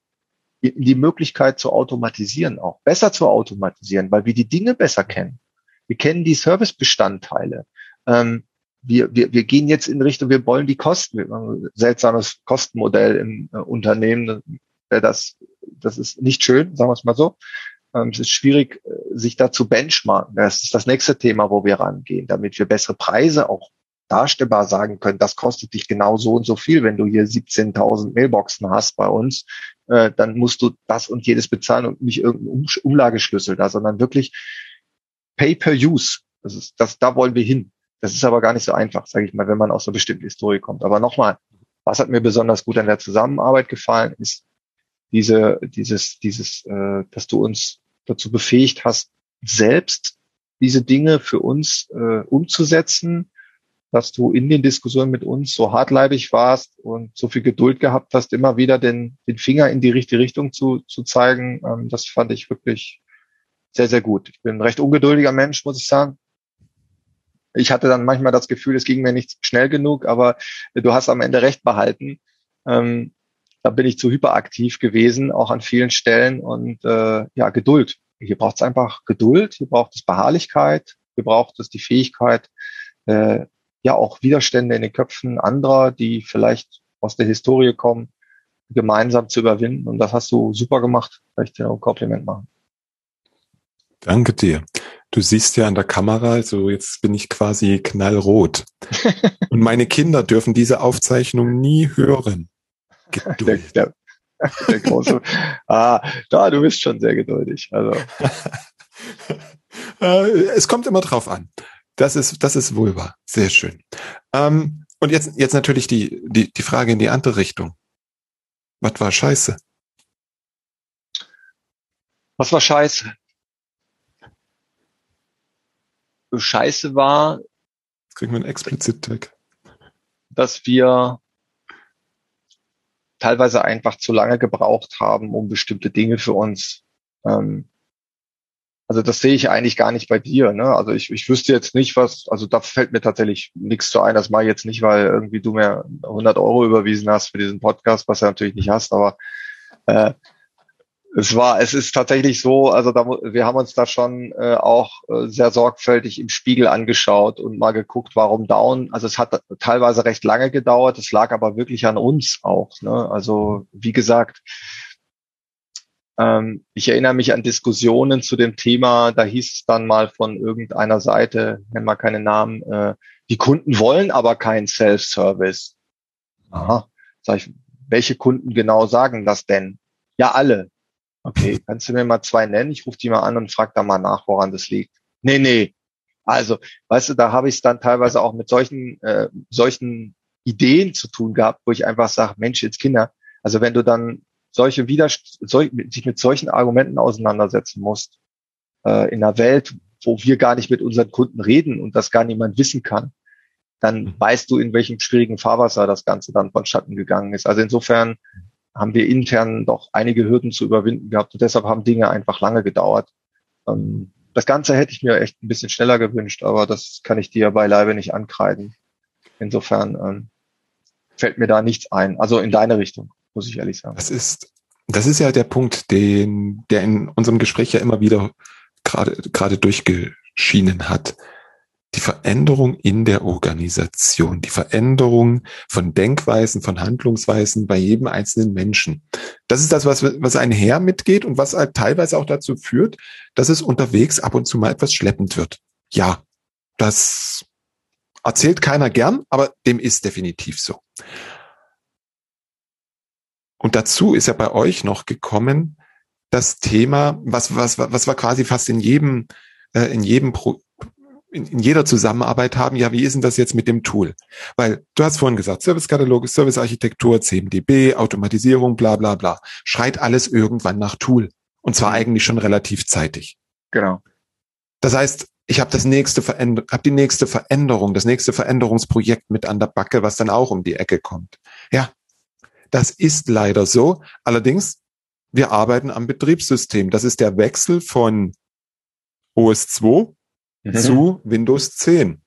Die Möglichkeit zu automatisieren auch, besser zu automatisieren, weil wir die Dinge besser kennen. Wir kennen die Servicebestandteile. Ähm, wir, wir, wir gehen jetzt in Richtung, wir wollen die Kosten, seltsames Kostenmodell im äh, Unternehmen, das, das ist nicht schön, sagen wir es mal so. Ähm, es ist schwierig, äh, sich da zu benchmarken. Das ist das nächste Thema, wo wir rangehen, damit wir bessere Preise auch darstellbar sagen können, das kostet dich genau so und so viel. Wenn du hier 17.000 Mailboxen hast bei uns, äh, dann musst du das und jedes bezahlen und nicht irgendeinen Umlageschlüssel da, sondern wirklich Pay per Use. Das ist, das, da wollen wir hin. Das ist aber gar nicht so einfach, sage ich mal, wenn man aus einer bestimmten Historie kommt. Aber nochmal, was hat mir besonders gut an der Zusammenarbeit gefallen, ist diese, dieses, dieses, äh, dass du uns dazu befähigt hast, selbst diese Dinge für uns äh, umzusetzen, dass du in den Diskussionen mit uns so hartleibig warst und so viel Geduld gehabt hast, immer wieder den, den Finger in die richtige Richtung zu, zu zeigen. Ähm, das fand ich wirklich sehr, sehr gut. Ich bin ein recht ungeduldiger Mensch, muss ich sagen. Ich hatte dann manchmal das Gefühl, es ging mir nicht schnell genug, aber du hast am Ende recht behalten. Ähm, da bin ich zu hyperaktiv gewesen, auch an vielen Stellen und äh, ja, Geduld. Hier braucht es einfach Geduld, hier braucht es Beharrlichkeit, hier braucht es die Fähigkeit, äh, ja auch Widerstände in den Köpfen anderer, die vielleicht aus der Historie kommen, gemeinsam zu überwinden. Und das hast du super gemacht. Vielleicht dir ein Kompliment machen.
Danke dir. Du siehst ja an der Kamera, also jetzt bin ich quasi knallrot. [laughs] Und meine Kinder dürfen diese Aufzeichnung nie hören.
Geduld. Der, der, der große, [laughs] ah, da, du bist schon sehr geduldig. Also. [laughs]
Äh, es kommt immer drauf an. Das ist, das ist wohl wahr. Sehr schön. Ähm, und jetzt, jetzt natürlich die, die, die Frage in die andere Richtung. Was war scheiße?
Was war scheiße? Scheiße war.
Jetzt kriegen wir einen explizit weg.
Dass wir teilweise einfach zu lange gebraucht haben, um bestimmte Dinge für uns ähm, also das sehe ich eigentlich gar nicht bei dir. Ne? Also ich, ich wüsste jetzt nicht, was, also da fällt mir tatsächlich nichts zu ein. Das mache ich jetzt nicht, weil irgendwie du mir 100 Euro überwiesen hast für diesen Podcast, was du natürlich nicht hast. Aber äh, es war, es ist tatsächlich so, also da, wir haben uns da schon äh, auch äh, sehr sorgfältig im Spiegel angeschaut und mal geguckt, warum down. Also es hat teilweise recht lange gedauert. Es lag aber wirklich an uns auch. Ne? Also wie gesagt, ähm, ich erinnere mich an Diskussionen zu dem Thema, da hieß es dann mal von irgendeiner Seite, nennen wir keine Namen, äh, die Kunden wollen aber keinen Self-Service. Aha. Sag ich, welche Kunden genau sagen das denn? Ja, alle. Okay, [laughs] kannst du mir mal zwei nennen? Ich rufe die mal an und frage da mal nach, woran das liegt. Nee, nee. Also, weißt du, da habe ich es dann teilweise auch mit solchen, äh, solchen Ideen zu tun gehabt, wo ich einfach sage, Mensch, jetzt Kinder, also wenn du dann solche Widerst sol sich mit solchen Argumenten auseinandersetzen musst, äh, in einer Welt, wo wir gar nicht mit unseren Kunden reden und das gar niemand wissen kann, dann mhm. weißt du, in welchem schwierigen Fahrwasser das Ganze dann vonstatten gegangen ist. Also insofern haben wir intern doch einige Hürden zu überwinden gehabt und deshalb haben Dinge einfach lange gedauert. Ähm, das Ganze hätte ich mir echt ein bisschen schneller gewünscht, aber das kann ich dir beileibe nicht ankreiden. Insofern ähm, fällt mir da nichts ein. Also in deine Richtung muss ich ehrlich sagen.
Das ist, das ist ja der Punkt, den, der in unserem Gespräch ja immer wieder gerade, gerade durchgeschienen hat. Die Veränderung in der Organisation, die Veränderung von Denkweisen, von Handlungsweisen bei jedem einzelnen Menschen. Das ist das, was, was einher mitgeht und was halt teilweise auch dazu führt, dass es unterwegs ab und zu mal etwas schleppend wird. Ja, das erzählt keiner gern, aber dem ist definitiv so. Und dazu ist ja bei euch noch gekommen das Thema, was, was, was wir quasi fast in jedem, äh, in jedem Pro, in, in jeder Zusammenarbeit haben, ja, wie ist denn das jetzt mit dem Tool? Weil du hast vorhin gesagt, Servicekataloge, Servicearchitektur, CMDB, Automatisierung, bla bla bla. Schreit alles irgendwann nach Tool. Und zwar mhm. eigentlich schon relativ zeitig.
Genau.
Das heißt, ich habe das nächste Veränder hab die nächste Veränderung, das nächste Veränderungsprojekt mit an der Backe, was dann auch um die Ecke kommt. Ja, das ist leider so. Allerdings, wir arbeiten am Betriebssystem. Das ist der Wechsel von OS 2 mhm. zu Windows 10.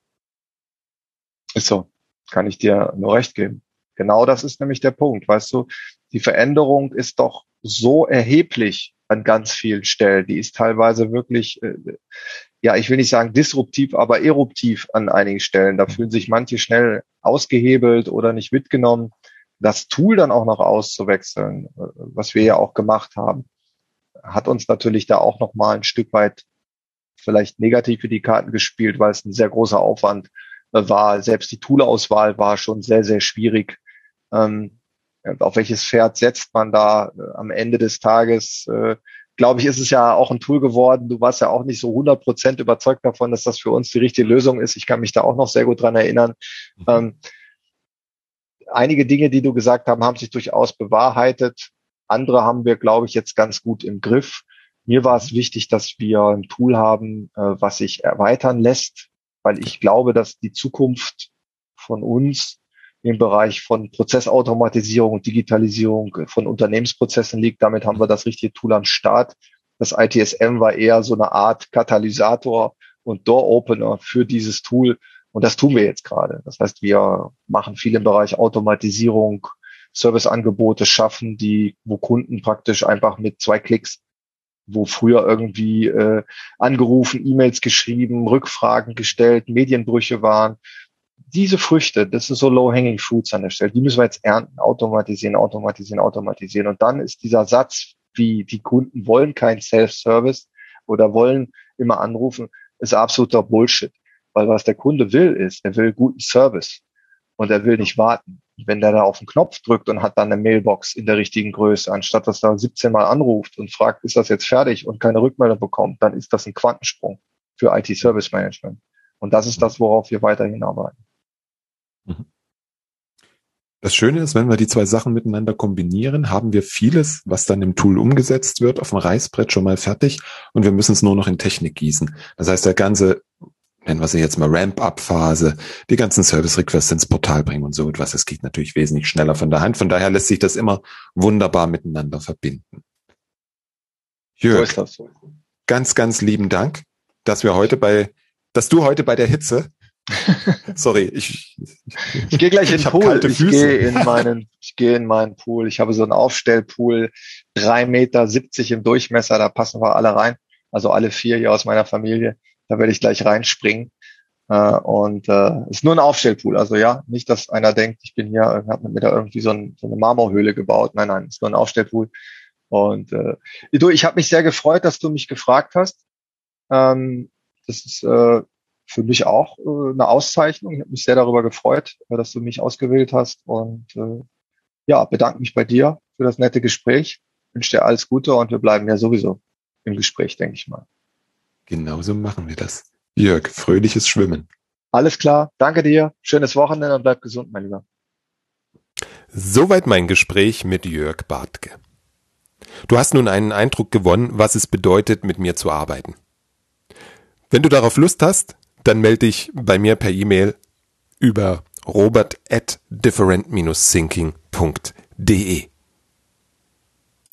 Ist so. Kann ich dir nur recht geben. Genau das ist nämlich der Punkt. Weißt du, die Veränderung ist doch so erheblich an ganz vielen Stellen. Die ist teilweise wirklich, äh, ja, ich will nicht sagen disruptiv, aber eruptiv an einigen Stellen. Da fühlen sich manche schnell ausgehebelt oder nicht mitgenommen das Tool dann auch noch auszuwechseln, was wir ja auch gemacht haben, hat uns natürlich da auch noch mal ein Stück weit vielleicht negativ für die Karten gespielt, weil es ein sehr großer Aufwand war. Selbst die Toolauswahl war schon sehr, sehr schwierig. Ähm, auf welches Pferd setzt man da äh, am Ende des Tages? Äh, Glaube ich, ist es ja auch ein Tool geworden. Du warst ja auch nicht so 100 Prozent überzeugt davon, dass das für uns die richtige Lösung ist. Ich kann mich da auch noch sehr gut dran erinnern. Mhm. Ähm, einige Dinge, die du gesagt haben, haben sich durchaus bewahrheitet. Andere haben wir, glaube ich, jetzt ganz gut im Griff. Mir war es wichtig, dass wir ein Tool haben, äh, was sich erweitern lässt, weil ich glaube, dass die Zukunft von uns im Bereich von Prozessautomatisierung und Digitalisierung von Unternehmensprozessen liegt. Damit haben wir das richtige Tool am Start. Das ITSM war eher so eine Art Katalysator und Door-Opener für dieses Tool. Und das tun wir jetzt gerade. Das heißt, wir machen viel im Bereich Automatisierung, Serviceangebote schaffen, die, wo Kunden praktisch einfach mit zwei Klicks, wo früher irgendwie äh, angerufen, E-Mails geschrieben, Rückfragen gestellt, Medienbrüche waren. Diese Früchte, das ist so low-hanging fruits an der Stelle, die müssen wir jetzt ernten, automatisieren, automatisieren, automatisieren. Und dann ist dieser Satz, wie die Kunden wollen kein Self-Service oder wollen immer anrufen, ist absoluter Bullshit. Weil was der Kunde will, ist, er will guten Service und er will nicht warten. Wenn der da auf den Knopf drückt und hat dann eine Mailbox in der richtigen Größe, anstatt dass er 17 Mal anruft und fragt, ist das jetzt fertig und keine Rückmeldung bekommt, dann ist das ein Quantensprung für IT-Service Management. Und das ist das, worauf wir weiterhin arbeiten. Mhm.
Das Schöne ist, wenn wir die zwei Sachen miteinander kombinieren, haben wir vieles, was dann im Tool umgesetzt wird, auf dem Reißbrett schon mal fertig und wir müssen es nur noch in Technik gießen. Das heißt, der ganze, nennen wir sie jetzt mal Ramp-up-Phase, die ganzen Service-Requests ins Portal bringen und so etwas, das geht natürlich wesentlich schneller von der Hand. Von daher lässt sich das immer wunderbar miteinander verbinden. Jörg, so ganz, ganz lieben Dank, dass wir heute bei, dass du heute bei der Hitze [laughs] Sorry, ich,
ich gehe gleich in den Pool. Ich gehe in meinen, ich gehe in meinen Pool. Ich habe so einen Aufstellpool, drei Meter siebzig im Durchmesser, da passen wir alle rein. Also alle vier hier aus meiner Familie. Da werde ich gleich reinspringen. Äh, und äh, ist nur ein Aufstellpool. Also ja, nicht, dass einer denkt, ich bin hier, habe mir da irgendwie so, ein, so eine Marmorhöhle gebaut. Nein, nein, ist nur ein Aufstellpool. Und äh, du, ich habe mich sehr gefreut, dass du mich gefragt hast. Ähm, das ist äh, für mich auch äh, eine Auszeichnung. Ich habe mich sehr darüber gefreut, äh, dass du mich ausgewählt hast und äh, ja, bedanke mich bei dir für das nette Gespräch. Wünsche dir alles Gute und wir bleiben ja sowieso im Gespräch, denke ich mal.
Genauso machen wir das. Jörg, fröhliches Schwimmen.
Alles klar. Danke dir. Schönes Wochenende und bleib gesund, mein Lieber.
Soweit mein Gespräch mit Jörg Bartke. Du hast nun einen Eindruck gewonnen, was es bedeutet, mit mir zu arbeiten. Wenn du darauf Lust hast, dann melde dich bei mir per E-Mail über robert at different-thinking.de.